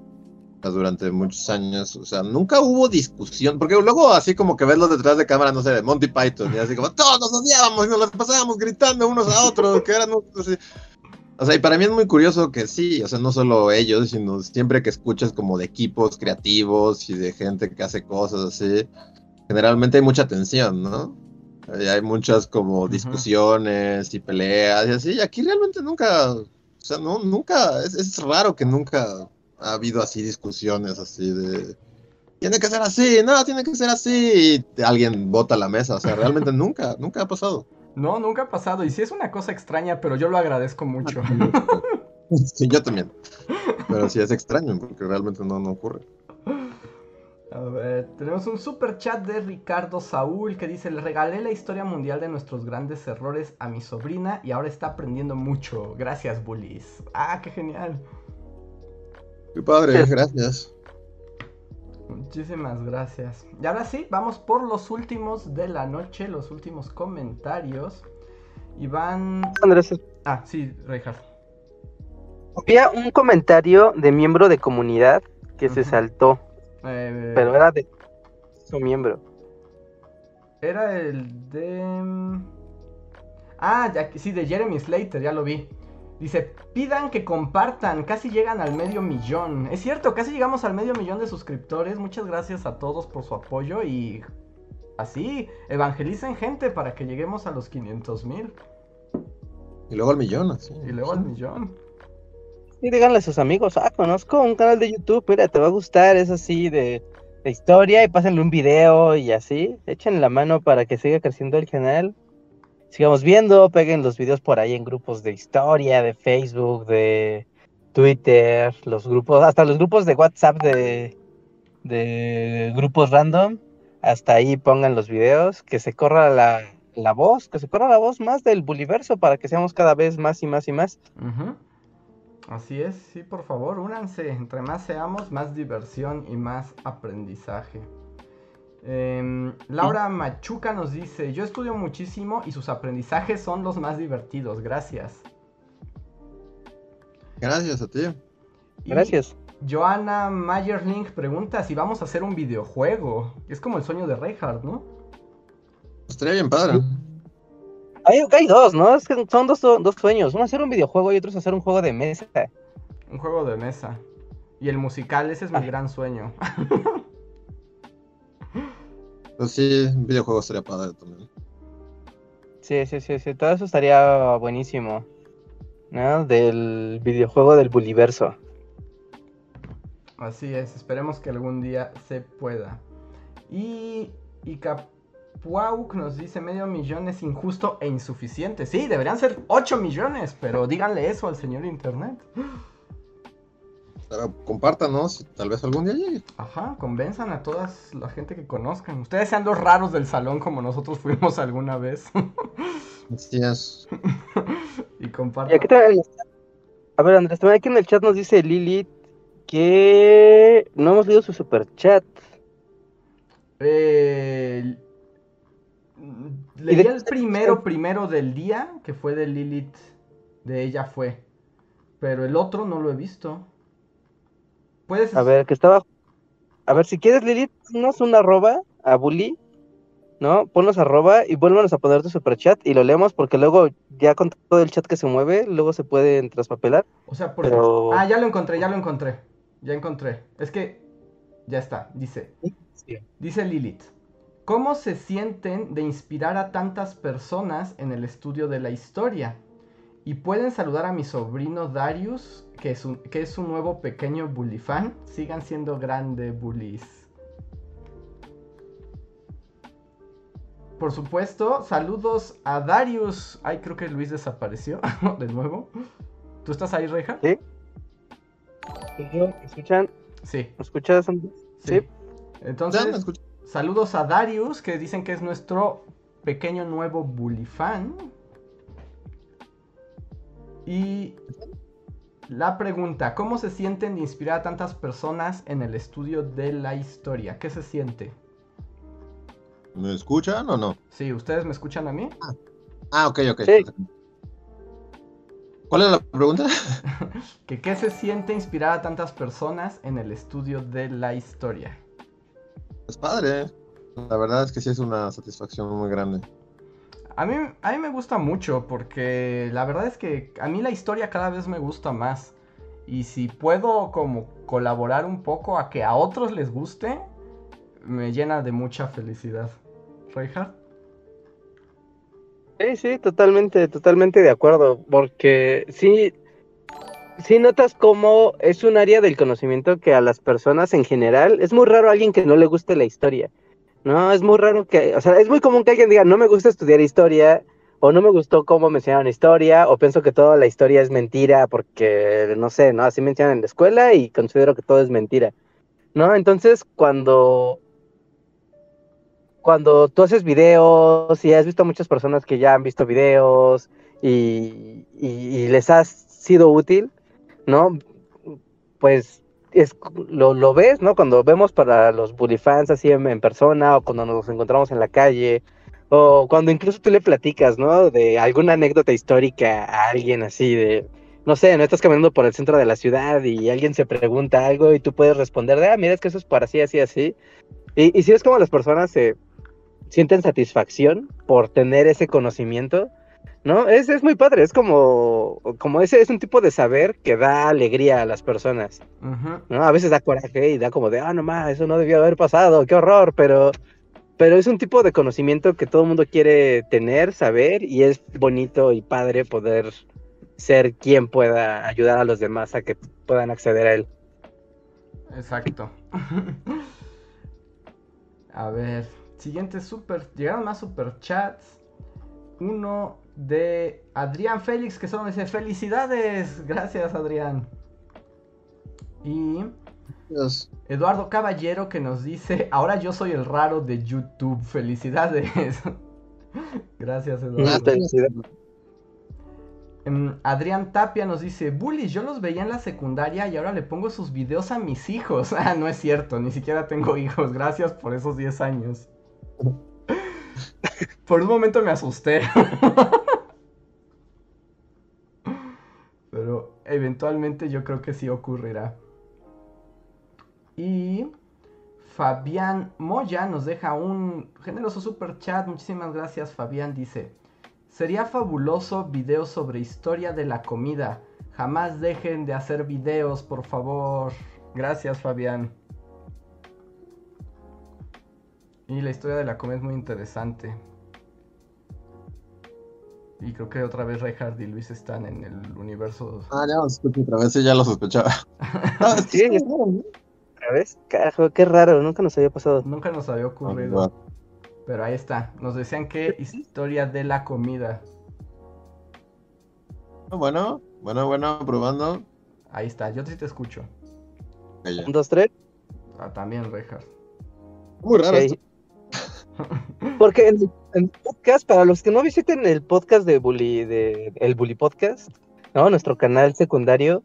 durante muchos años, o sea, nunca hubo discusión, porque luego así como que ves los detrás de cámara, no sé, de Monty Python, y así como todos nos odiábamos y nos las pasábamos gritando unos a otros, que eran así. O sea, y para mí es muy curioso que sí, o sea, no solo ellos, sino siempre que escuchas como de equipos creativos y de gente que hace cosas así, generalmente hay mucha tensión, ¿no? Y hay muchas como discusiones y peleas y así, y aquí realmente nunca, o sea, no, nunca, es, es raro que nunca ha habido así discusiones así de tiene que ser así, no, tiene que ser así, y alguien bota la mesa, o sea, realmente nunca, nunca ha pasado. No, nunca ha pasado, y sí es una cosa extraña, pero yo lo agradezco mucho. sí, yo también. Pero sí es extraño, porque realmente no, no ocurre. A ver, tenemos un super chat de Ricardo Saúl que dice, le regalé la historia mundial de nuestros grandes errores a mi sobrina y ahora está aprendiendo mucho. Gracias, Bullies. Ah, qué genial. Qué padre, gracias. Muchísimas gracias. Y ahora sí, vamos por los últimos de la noche, los últimos comentarios. Y van. Andrés. Ah, sí, Reinhardt. Había un comentario de miembro de comunidad que se saltó. Eh, pero era de su miembro. Era el de. Mm, ah, ya, sí, de Jeremy Slater, ya lo vi. Dice, pidan que compartan, casi llegan al medio millón. Es cierto, casi llegamos al medio millón de suscriptores. Muchas gracias a todos por su apoyo y así, evangelicen gente para que lleguemos a los 500 mil. Y luego al millón, así. Y luego al millón. Y díganle a sus amigos, ah, conozco un canal de YouTube, mira, te va a gustar, es así de, de historia y pásenle un video y así. Echen la mano para que siga creciendo el canal sigamos viendo, peguen los videos por ahí en grupos de historia, de Facebook, de Twitter, los grupos, hasta los grupos de WhatsApp de, de grupos random, hasta ahí pongan los videos, que se corra la, la voz, que se corra la voz más del buliverso para que seamos cada vez más y más y más. Así es, sí, por favor, únanse, entre más seamos, más diversión y más aprendizaje. Em, Laura Machuca nos dice, yo estudio muchísimo y sus aprendizajes son los más divertidos, gracias. Gracias a ti. gracias. Joana Mayerling pregunta si vamos a hacer un videojuego. Es como el sueño de Reinhardt, ¿no? Estaría bien padre. Hay, hay dos, ¿no? son dos, dos sueños. Uno hacer un videojuego y otro es hacer un juego de mesa. Un juego de mesa. Y el musical, ese es mi ah. gran sueño. Pues sí, un videojuego estaría padre también. Sí, sí, sí, sí, todo eso estaría buenísimo. ¿No? Del videojuego del Buliverso. Así es, esperemos que algún día se pueda. Y, y Puauk nos dice medio millón es injusto e insuficiente. Sí, deberían ser 8 millones, pero díganle eso al señor Internet. Pero compártanos, tal vez algún día llegue. Ajá, convenzan a toda la gente que conozcan. Ustedes sean los raros del salón como nosotros fuimos alguna vez. Así es. y compartan. A ver, Andrés, también aquí en el chat nos dice Lilith que no hemos leído su super chat. Eh, leí el primero, primero del día, que fue de Lilith, de ella fue. Pero el otro no lo he visto. Puedes. A ver, que estaba. A ver, si quieres, Lilith, ponnos una arroba a Bully, ¿no? Ponnos arroba y vuélvanos a poner tu superchat y lo leemos porque luego, ya con todo el chat que se mueve, luego se puede traspapelar. O sea, por pero... Ah, ya lo encontré, ya lo encontré. Ya encontré. Es que. Ya está, dice. Dice Lilith. ¿Cómo se sienten de inspirar a tantas personas en el estudio de la historia? Y pueden saludar a mi sobrino Darius, que es un, que es un nuevo pequeño bully fan. Sigan siendo grandes bullies. Por supuesto, saludos a Darius. Ay, creo que Luis desapareció de nuevo. ¿Tú estás ahí, Reja? Sí. ¿Me escuchan? Sí. ¿Me escuchas? Sí. sí. Entonces, saludos a Darius, que dicen que es nuestro pequeño nuevo bully fan. Y la pregunta, ¿cómo se sienten de inspirar a tantas personas en el estudio de la historia? ¿Qué se siente? ¿Me escuchan o no? Sí, ¿ustedes me escuchan a mí? Ah, ah ok, ok. ¿Cuál es la pregunta? ¿Qué se siente inspirar a tantas personas en el estudio de la historia? Es padre. La verdad es que sí es una satisfacción muy grande. A mí, a mí me gusta mucho porque la verdad es que a mí la historia cada vez me gusta más. Y si puedo como colaborar un poco a que a otros les guste, me llena de mucha felicidad. Reinhardt. Sí, sí, totalmente, totalmente de acuerdo. Porque sí, sí notas cómo es un área del conocimiento que a las personas en general es muy raro alguien que no le guste la historia. No, es muy raro que, o sea, es muy común que alguien diga, no me gusta estudiar historia, o no me gustó cómo me enseñaron historia, o pienso que toda la historia es mentira porque, no sé, ¿no? Así me enseñan en la escuela y considero que todo es mentira, ¿no? Entonces, cuando, cuando tú haces videos y has visto a muchas personas que ya han visto videos y, y les has sido útil, ¿no? Pues es, lo, lo, ves, ¿no? Cuando vemos para los bully fans así en, persona o cuando nos encontramos en la calle o cuando incluso tú le platicas, ¿no? De alguna anécdota histórica a alguien así de, no sé, no estás caminando por el centro de la ciudad y alguien se pregunta algo y tú puedes responder de, ah, mira, es que eso es para así, así, así. Y, y si es como las personas se sienten satisfacción por tener ese conocimiento, ¿no? Es, es muy padre, es como, como ese es un tipo de saber que da alegría a las personas, ¿no? A veces da coraje y da como de, ah, no más, eso no debió haber pasado, qué horror, pero, pero es un tipo de conocimiento que todo el mundo quiere tener, saber, y es bonito y padre poder ser quien pueda ayudar a los demás a que puedan acceder a él. Exacto. a ver, siguiente super, llegaron más super chats. Uno de Adrián Félix, que solo me dice felicidades. Gracias, Adrián. Y Eduardo Caballero que nos dice, ahora yo soy el raro de YouTube. Felicidades. Gracias, Eduardo. Em, Adrián Tapia nos dice, Bully, yo los veía en la secundaria y ahora le pongo sus videos a mis hijos. Ah, no es cierto, ni siquiera tengo hijos. Gracias por esos 10 años. Por un momento me asusté. Pero eventualmente yo creo que sí ocurrirá. Y Fabián Moya nos deja un generoso super chat. Muchísimas gracias, Fabián. Dice: Sería fabuloso video sobre historia de la comida. Jamás dejen de hacer videos, por favor. Gracias, Fabián. Y la historia de la comida es muy interesante. Y creo que otra vez Reinhardt y Luis están en el universo. Ah, ya lo escucho otra vez, ya lo sospechaba. ah, sí, ¿Otra vez? Carajo, qué raro, nunca nos había pasado. Nunca nos había ocurrido. Pero ahí está. Nos decían que historia de la comida. Bueno, bueno, bueno, probando. Ahí está, yo sí te escucho. Un, dos, tres. Ah, también, Rejas. Muy raro. Porque en el podcast, para los que no visiten el podcast de Bully, de el Bully Podcast, ¿no? Nuestro canal secundario,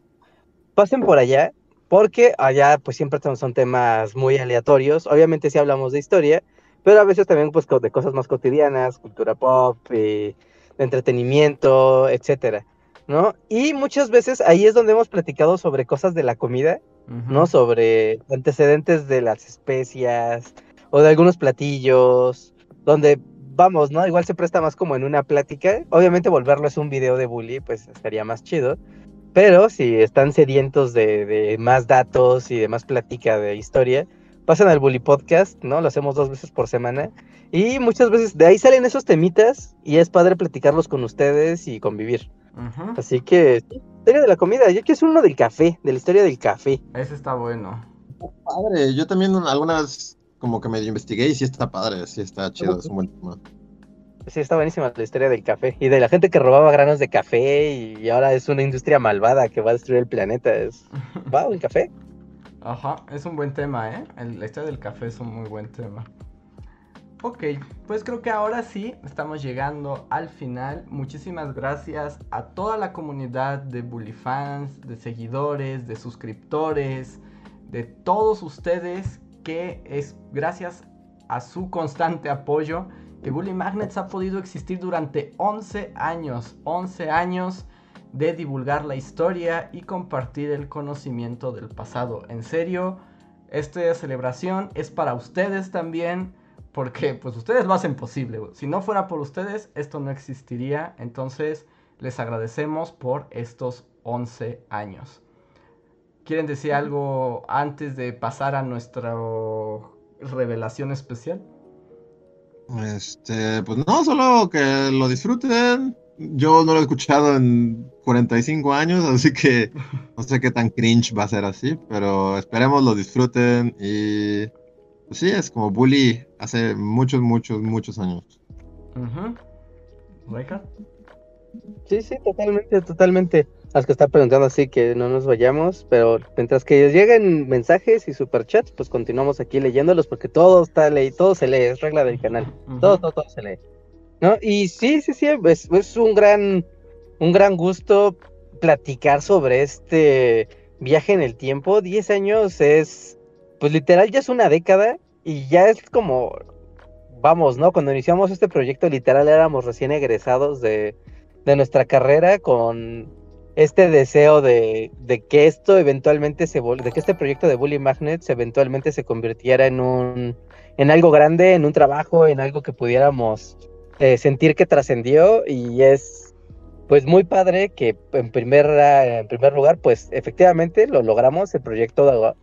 pasen por allá, porque allá pues siempre son temas muy aleatorios. Obviamente sí hablamos de historia, pero a veces también pues de cosas más cotidianas, cultura pop, eh, de entretenimiento, etcétera, ¿no? Y muchas veces ahí es donde hemos platicado sobre cosas de la comida, ¿no? Sobre antecedentes de las especias o de algunos platillos, donde vamos, ¿no? Igual se presta más como en una plática. Obviamente volverlo es un video de bully, pues estaría más chido. Pero si están sedientos de, de más datos y de más plática de historia, pasen al Bully Podcast, ¿no? Lo hacemos dos veces por semana. Y muchas veces de ahí salen esos temitas y es padre platicarlos con ustedes y convivir. Así que, historia de la comida, yo quiero hacer uno del café, de la historia del café. Ese está bueno. Padre, yo también algunas como que medio investigué y sí está padre, sí está chido, es un buen tema. Sí, está buenísima la historia del café y de la gente que robaba granos de café y ahora es una industria malvada que va a destruir el planeta. Es, wow, el café. Ajá, es un buen tema, ¿eh? la historia del café es un muy buen tema. Ok, pues creo que ahora sí estamos llegando al final. Muchísimas gracias a toda la comunidad de Bully fans, de seguidores, de suscriptores, de todos ustedes que es gracias a su constante apoyo que Bully Magnets ha podido existir durante 11 años. 11 años de divulgar la historia y compartir el conocimiento del pasado. En serio, esta celebración es para ustedes también, porque pues ustedes lo hacen posible. Si no fuera por ustedes, esto no existiría. Entonces, les agradecemos por estos 11 años. ¿Quieren decir algo antes de pasar a nuestra revelación especial? Este, pues no, solo que lo disfruten. Yo no lo he escuchado en 45 años, así que no sé qué tan cringe va a ser así, pero esperemos lo disfruten y pues sí, es como Bully hace muchos, muchos, muchos años. Uh Sí, sí, totalmente, totalmente. Las que están preguntando así que no nos vayamos, pero mientras que lleguen mensajes y superchats, pues continuamos aquí leyéndolos porque todo está ley, todo se lee, es regla del canal. Todo, todo, todo se lee. ¿no? Y sí, sí, sí, es, un gran, un gran gusto platicar sobre este viaje en el tiempo. Diez años es, pues literal ya es una década y ya es como, vamos, ¿no? Cuando iniciamos este proyecto literal éramos recién egresados de, de nuestra carrera con este deseo de, que esto eventualmente se de que este proyecto de Bully Magnets eventualmente se convirtiera en un en algo grande, en un trabajo, en algo que pudiéramos eh, sentir que trascendió. Y es pues muy padre que en, en primer lugar pues efectivamente lo logramos, el proyecto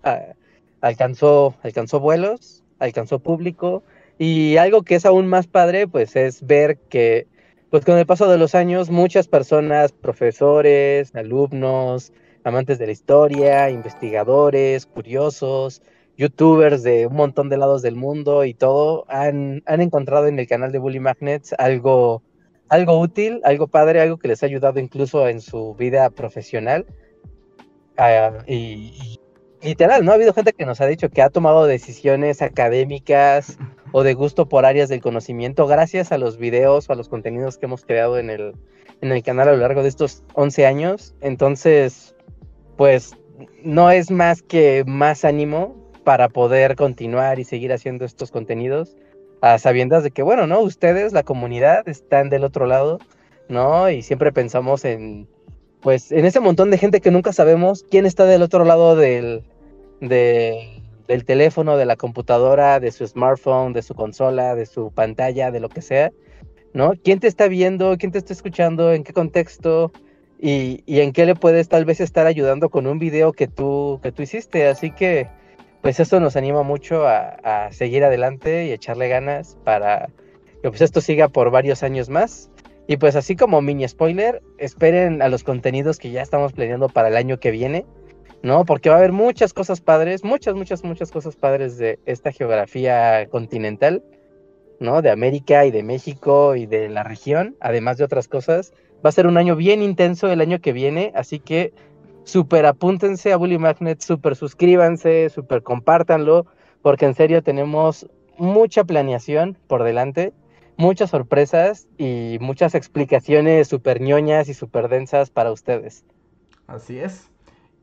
alcanzó, alcanzó vuelos, alcanzó público. Y algo que es aún más padre pues es ver que pues con el paso de los años muchas personas, profesores, alumnos, amantes de la historia, investigadores, curiosos, youtubers de un montón de lados del mundo y todo han, han encontrado en el canal de Bully Magnets algo, algo útil, algo padre, algo que les ha ayudado incluso en su vida profesional. Ah, y, literal, ¿no? Ha habido gente que nos ha dicho que ha tomado decisiones académicas o de gusto por áreas del conocimiento gracias a los videos o a los contenidos que hemos creado en el, en el canal a lo largo de estos 11 años. Entonces, pues no es más que más ánimo para poder continuar y seguir haciendo estos contenidos a sabiendas de que, bueno, ¿no? Ustedes, la comunidad, están del otro lado, ¿no? Y siempre pensamos en, pues, en ese montón de gente que nunca sabemos quién está del otro lado del, del teléfono, de la computadora, de su smartphone, de su consola, de su pantalla, de lo que sea, ¿no? ¿Quién te está viendo? ¿Quién te está escuchando? ¿En qué contexto? Y, y en qué le puedes tal vez estar ayudando con un video que tú, que tú hiciste. Así que, pues esto nos anima mucho a, seguir adelante y echarle ganas para que pues esto siga por varios años más. Y pues así como mini spoiler, esperen a los contenidos que ya estamos planeando para el año que viene, ¿no? Porque va a haber muchas cosas padres, muchas, muchas, muchas cosas padres de esta geografía continental. ¿no? De América y de México y de la región, además de otras cosas. Va a ser un año bien intenso el año que viene, así que súper apúntense a Bully Magnet, súper suscríbanse, súper compártanlo, porque en serio tenemos mucha planeación por delante, muchas sorpresas y muchas explicaciones súper ñoñas y súper densas para ustedes. Así es.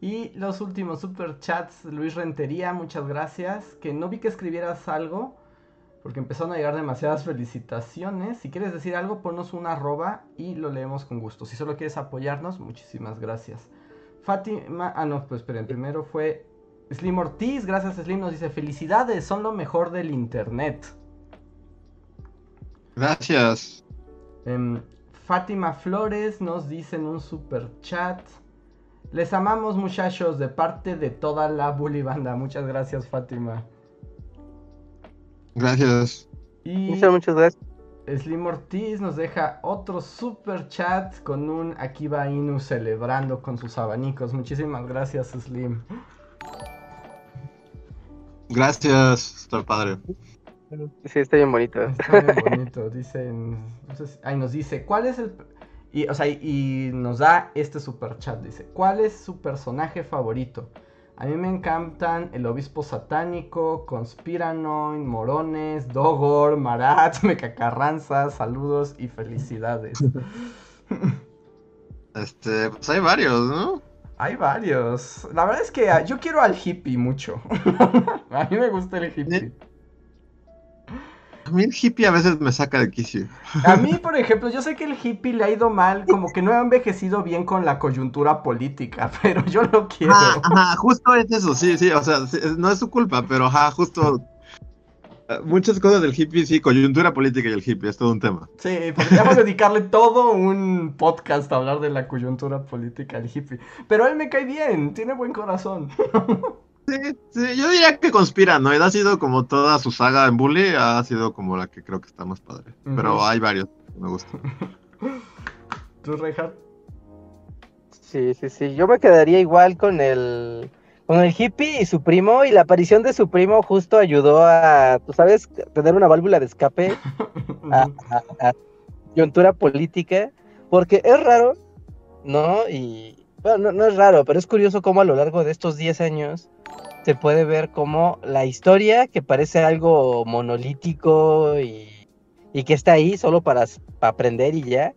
Y los últimos super chats, Luis Rentería, muchas gracias. Que no vi que escribieras algo, porque empezaron a llegar demasiadas felicitaciones. Si quieres decir algo, ponnos una arroba y lo leemos con gusto. Si solo quieres apoyarnos, muchísimas gracias. Fátima, ah no, pues esperen, primero fue Slim Ortiz, gracias Slim, nos dice felicidades, son lo mejor del internet. Gracias. Em, Fátima Flores nos dice en un super chat. Les amamos muchachos de parte de toda la bully banda. Muchas gracias Fátima. Gracias. Y muchas gracias. Slim Ortiz nos deja otro super chat con un Akiba Inu celebrando con sus abanicos. Muchísimas gracias Slim. Gracias, está padre. Sí, está bien bonito. Está bien bonito. Dicen. Ahí nos dice, ¿cuál es el. Y, o sea, y nos da este super chat. Dice, ¿cuál es su personaje favorito? A mí me encantan el obispo satánico, Conspiranoin, Morones, Dogor, Marat, Mecacarranza, saludos y felicidades. Este, pues hay varios, ¿no? Hay varios. La verdad es que ah, yo quiero al hippie mucho. a mí me gusta el hippie. A mí el hippie a veces me saca de quicio. A mí, por ejemplo, yo sé que el hippie le ha ido mal, como que no ha envejecido bien con la coyuntura política, pero yo lo quiero. Ajá, justo es eso, sí, sí, o sea, no es su culpa, pero ajá, justo eh, muchas cosas del hippie, sí, coyuntura política y el hippie, es todo un tema. Sí, podríamos dedicarle todo un podcast a hablar de la coyuntura política del hippie. Pero él me cae bien, tiene buen corazón. Sí, sí, yo diría que conspira, ¿no? ha sido como toda su saga en Bully, ha sido como la que creo que está más padre. Pero hay varios que me gustan. ¿Tú, Reinhardt? Sí, sí, sí. Yo me quedaría igual con el con el hippie y su primo, y la aparición de su primo justo ayudó a, tú sabes, tener una válvula de escape a, a, política, porque es raro, ¿no? Y, bueno, no, no, es raro, pero es curioso cómo a lo largo de estos 10 años se puede ver cómo la historia, que parece algo monolítico y, y que está ahí solo para, para aprender y ya,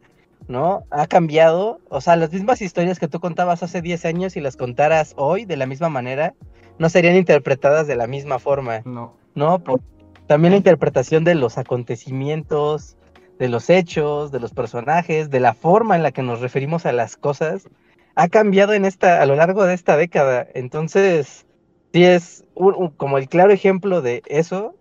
¿no? Ha cambiado, o sea, las mismas historias que tú contabas hace 10 años y las contaras hoy de la misma manera, no serían interpretadas de la misma forma. No. ¿No? también la interpretación de los acontecimientos, de los hechos, de los personajes, de la forma en la que nos referimos a las cosas, ha cambiado en esta, a lo largo de esta década. Entonces, sí es como el claro ejemplo de eso,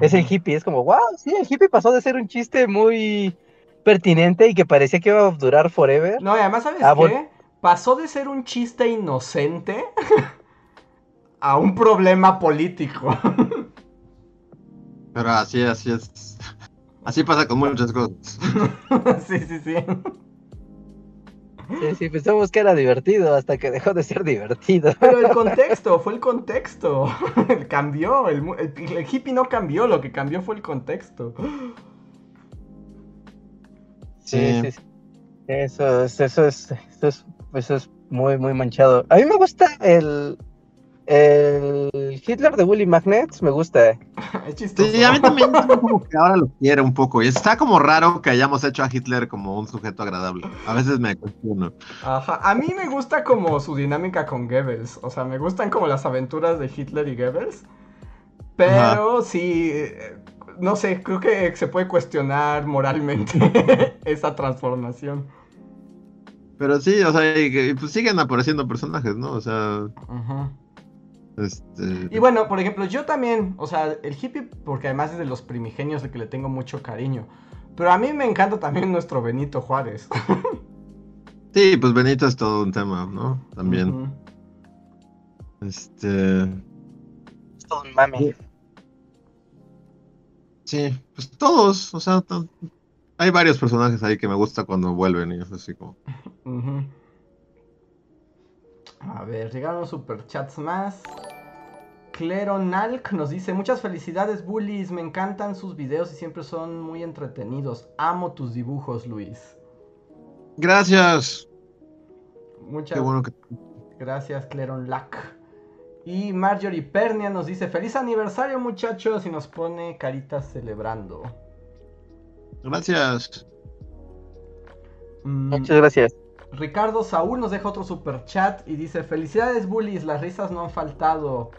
es el hippie. Es como, wow, sí, el hippie pasó de ser un chiste muy pertinente y que parecía que iba a durar forever. No, y además, ¿sabes qué? Pasó de ser un chiste inocente a un problema político. Pero así, así es. Así pasa con muchas cosas. sí, sí, sí. Sí, sí, pensamos que era divertido hasta que dejó de ser divertido. Pero el contexto, fue el contexto. cambió, el, el, hippie no cambió, lo que cambió fue el contexto. Sí, sí, Eso, es, eso, es, eso, es, eso es muy, muy manchado. A mí me gusta el, el Hitler de Willy Magnets, me gusta. Es chistoso. Sí, a mí también como que ahora lo quiero un poco. Y está como raro que hayamos hecho a Hitler como un sujeto agradable. A veces me cuestiono. Ajá, a mí me gusta como su dinámica con Goebbels. O sea, me gustan como las aventuras de Hitler y Goebbels. Pero sí, no sé, creo que se puede cuestionar moralmente esa transformación. Pero sí, o sea, y, pues siguen apareciendo personajes, ¿no? O sea. Este... Y bueno, por ejemplo, yo también, o sea, el hippie, porque además es de los primigenios de que le tengo mucho cariño. Pero a mí me encanta también nuestro Benito Juárez. sí, pues Benito es todo un tema, ¿no? También. Este. Es todo un mame. Sí, pues todos, o sea, hay varios personajes ahí que me gusta cuando vuelven y es así como. A ver, llegaron superchats más. Cleronalk nos dice, muchas felicidades bullies, me encantan sus videos y siempre son muy entretenidos. Amo tus dibujos, Luis. Gracias. Muchas gracias, Cleronlac. Y Marjorie Pernia nos dice, feliz aniversario muchachos y nos pone caritas celebrando. Gracias. Mm, Muchas gracias. Ricardo Saúl nos deja otro super chat y dice, felicidades bullies, las risas no han faltado.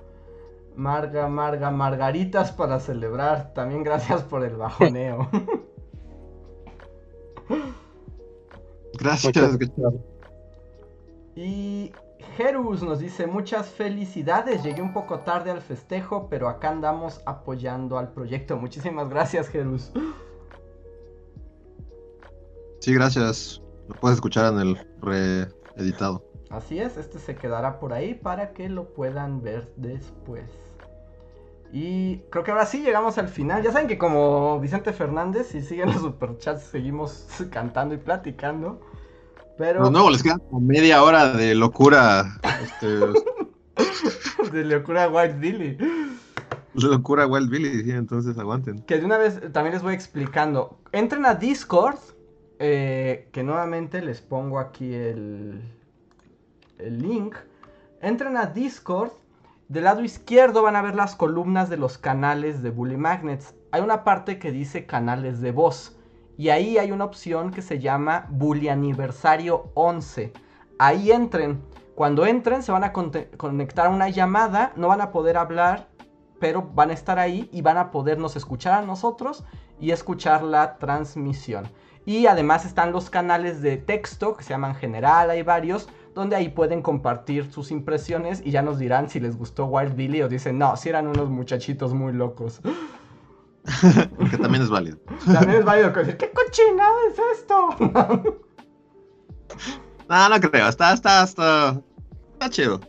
Marga, Marga, Margaritas para celebrar. También gracias por el bajoneo. gracias. Y Jerus nos dice muchas felicidades. Llegué un poco tarde al festejo, pero acá andamos apoyando al proyecto. Muchísimas gracias, Jerus. Sí, gracias. Lo puedes escuchar en el reeditado. Así es, este se quedará por ahí para que lo puedan ver después. Y creo que ahora sí llegamos al final. Ya saben que como Vicente Fernández, si siguen los superchats, seguimos cantando y platicando. Pero... No, les queda como media hora de locura. Este, de locura Wild Billy. Locura Wild Billy, sí, entonces aguanten. Que de una vez también les voy explicando. Entren a Discord, eh, que nuevamente les pongo aquí el, el link. Entren a Discord. Del lado izquierdo van a ver las columnas de los canales de Bully Magnets. Hay una parte que dice canales de voz. Y ahí hay una opción que se llama Bully Aniversario 11. Ahí entren. Cuando entren se van a conectar a una llamada. No van a poder hablar. Pero van a estar ahí y van a podernos escuchar a nosotros y escuchar la transmisión. Y además están los canales de texto que se llaman general, hay varios, donde ahí pueden compartir sus impresiones y ya nos dirán si les gustó Wild Billy o dicen, no, si eran unos muchachitos muy locos. que también es válido. También es válido decir, ¿qué cochinada es esto? no, no creo, está, está, está, está chido.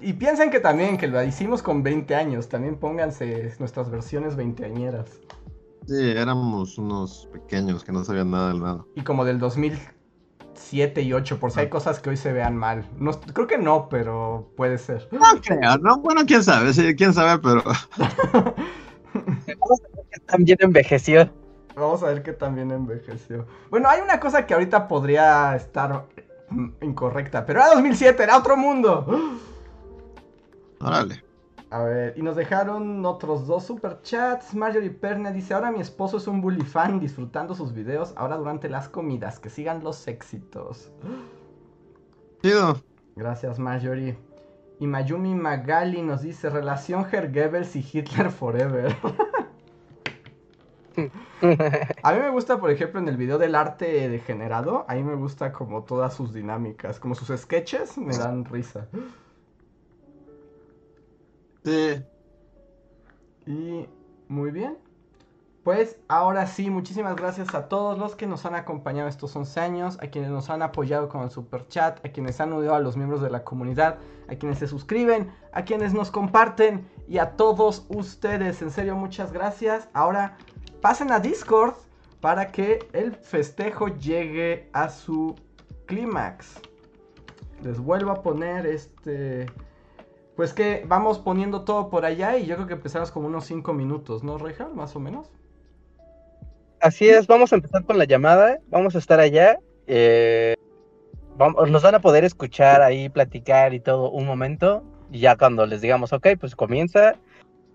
y piensen que también, que lo hicimos con 20 años, también pónganse nuestras versiones veinteañeras. Sí, éramos unos pequeños que no sabían nada del nada. Y como del 2007 y 8, por si hay ah. cosas que hoy se vean mal. No, creo que no, pero puede ser. No creo, ¿no? Bueno, quién sabe, sí, quién sabe, pero... Vamos a ver que también envejeció. Vamos a ver que también envejeció. Bueno, hay una cosa que ahorita podría estar incorrecta, pero era 2007, era otro mundo. Órale. A ver, y nos dejaron otros dos superchats. Marjorie Perne dice, ahora mi esposo es un bully fan disfrutando sus videos, ahora durante las comidas, que sigan los éxitos. Chido. Gracias Marjorie. Y Mayumi Magali nos dice, relación Herr Goebbels y Hitler Forever. A mí me gusta, por ejemplo, en el video del arte degenerado, ahí me gusta como todas sus dinámicas, como sus sketches me dan risa. Sí. Y muy bien. Pues ahora sí, muchísimas gracias a todos los que nos han acompañado estos 11 años, a quienes nos han apoyado con el super chat, a quienes han unido a los miembros de la comunidad, a quienes se suscriben, a quienes nos comparten y a todos ustedes. En serio, muchas gracias. Ahora pasen a Discord para que el festejo llegue a su clímax. Les vuelvo a poner este pues que vamos poniendo todo por allá y yo creo que empezamos como unos 5 minutos, ¿no, Reja? Más o menos. Así es, vamos a empezar con la llamada, vamos a estar allá, eh, nos van a poder escuchar ahí, platicar y todo un momento, y ya cuando les digamos, ok, pues comienza,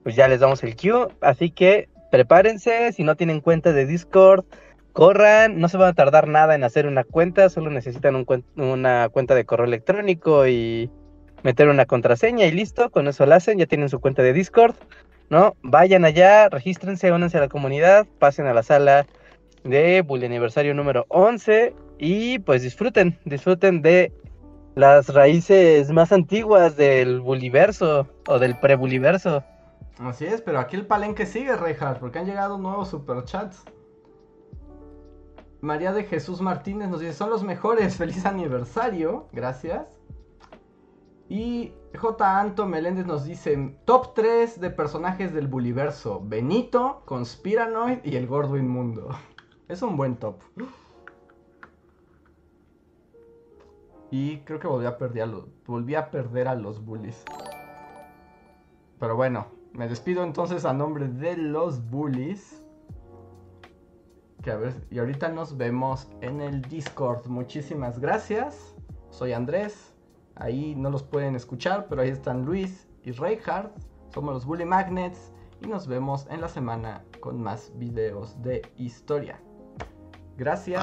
pues ya les damos el cue, así que prepárense, si no tienen cuenta de Discord, corran, no se van a tardar nada en hacer una cuenta, solo necesitan una cuenta de correo electrónico y meter una contraseña y listo, con eso lo hacen, ya tienen su cuenta de Discord, ¿no? Vayan allá, regístrense, únanse a la comunidad, pasen a la sala de Bully Aniversario número 11 y pues disfruten, disfruten de las raíces más antiguas del Buliverso o del pre-Buliverso. Así es, pero aquí el palenque sigue, Reinhardt, porque han llegado nuevos superchats. María de Jesús Martínez nos dice, son los mejores, feliz aniversario, gracias. Y J. Anto Meléndez nos dice: Top 3 de personajes del Buliverso: Benito, Conspiranoid y el Gordo Inmundo. Es un buen top. Y creo que volví a perder a los, bullies. Pero bueno, me despido entonces a nombre de los bullies. Que a ver, y ahorita nos vemos en el Discord. Muchísimas gracias. Soy Andrés. Ahí no los pueden escuchar, pero ahí están Luis y Reinhardt. Somos los Bully Magnets. Y nos vemos en la semana con más videos de historia. Gracias.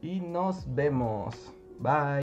Y nos vemos. Bye.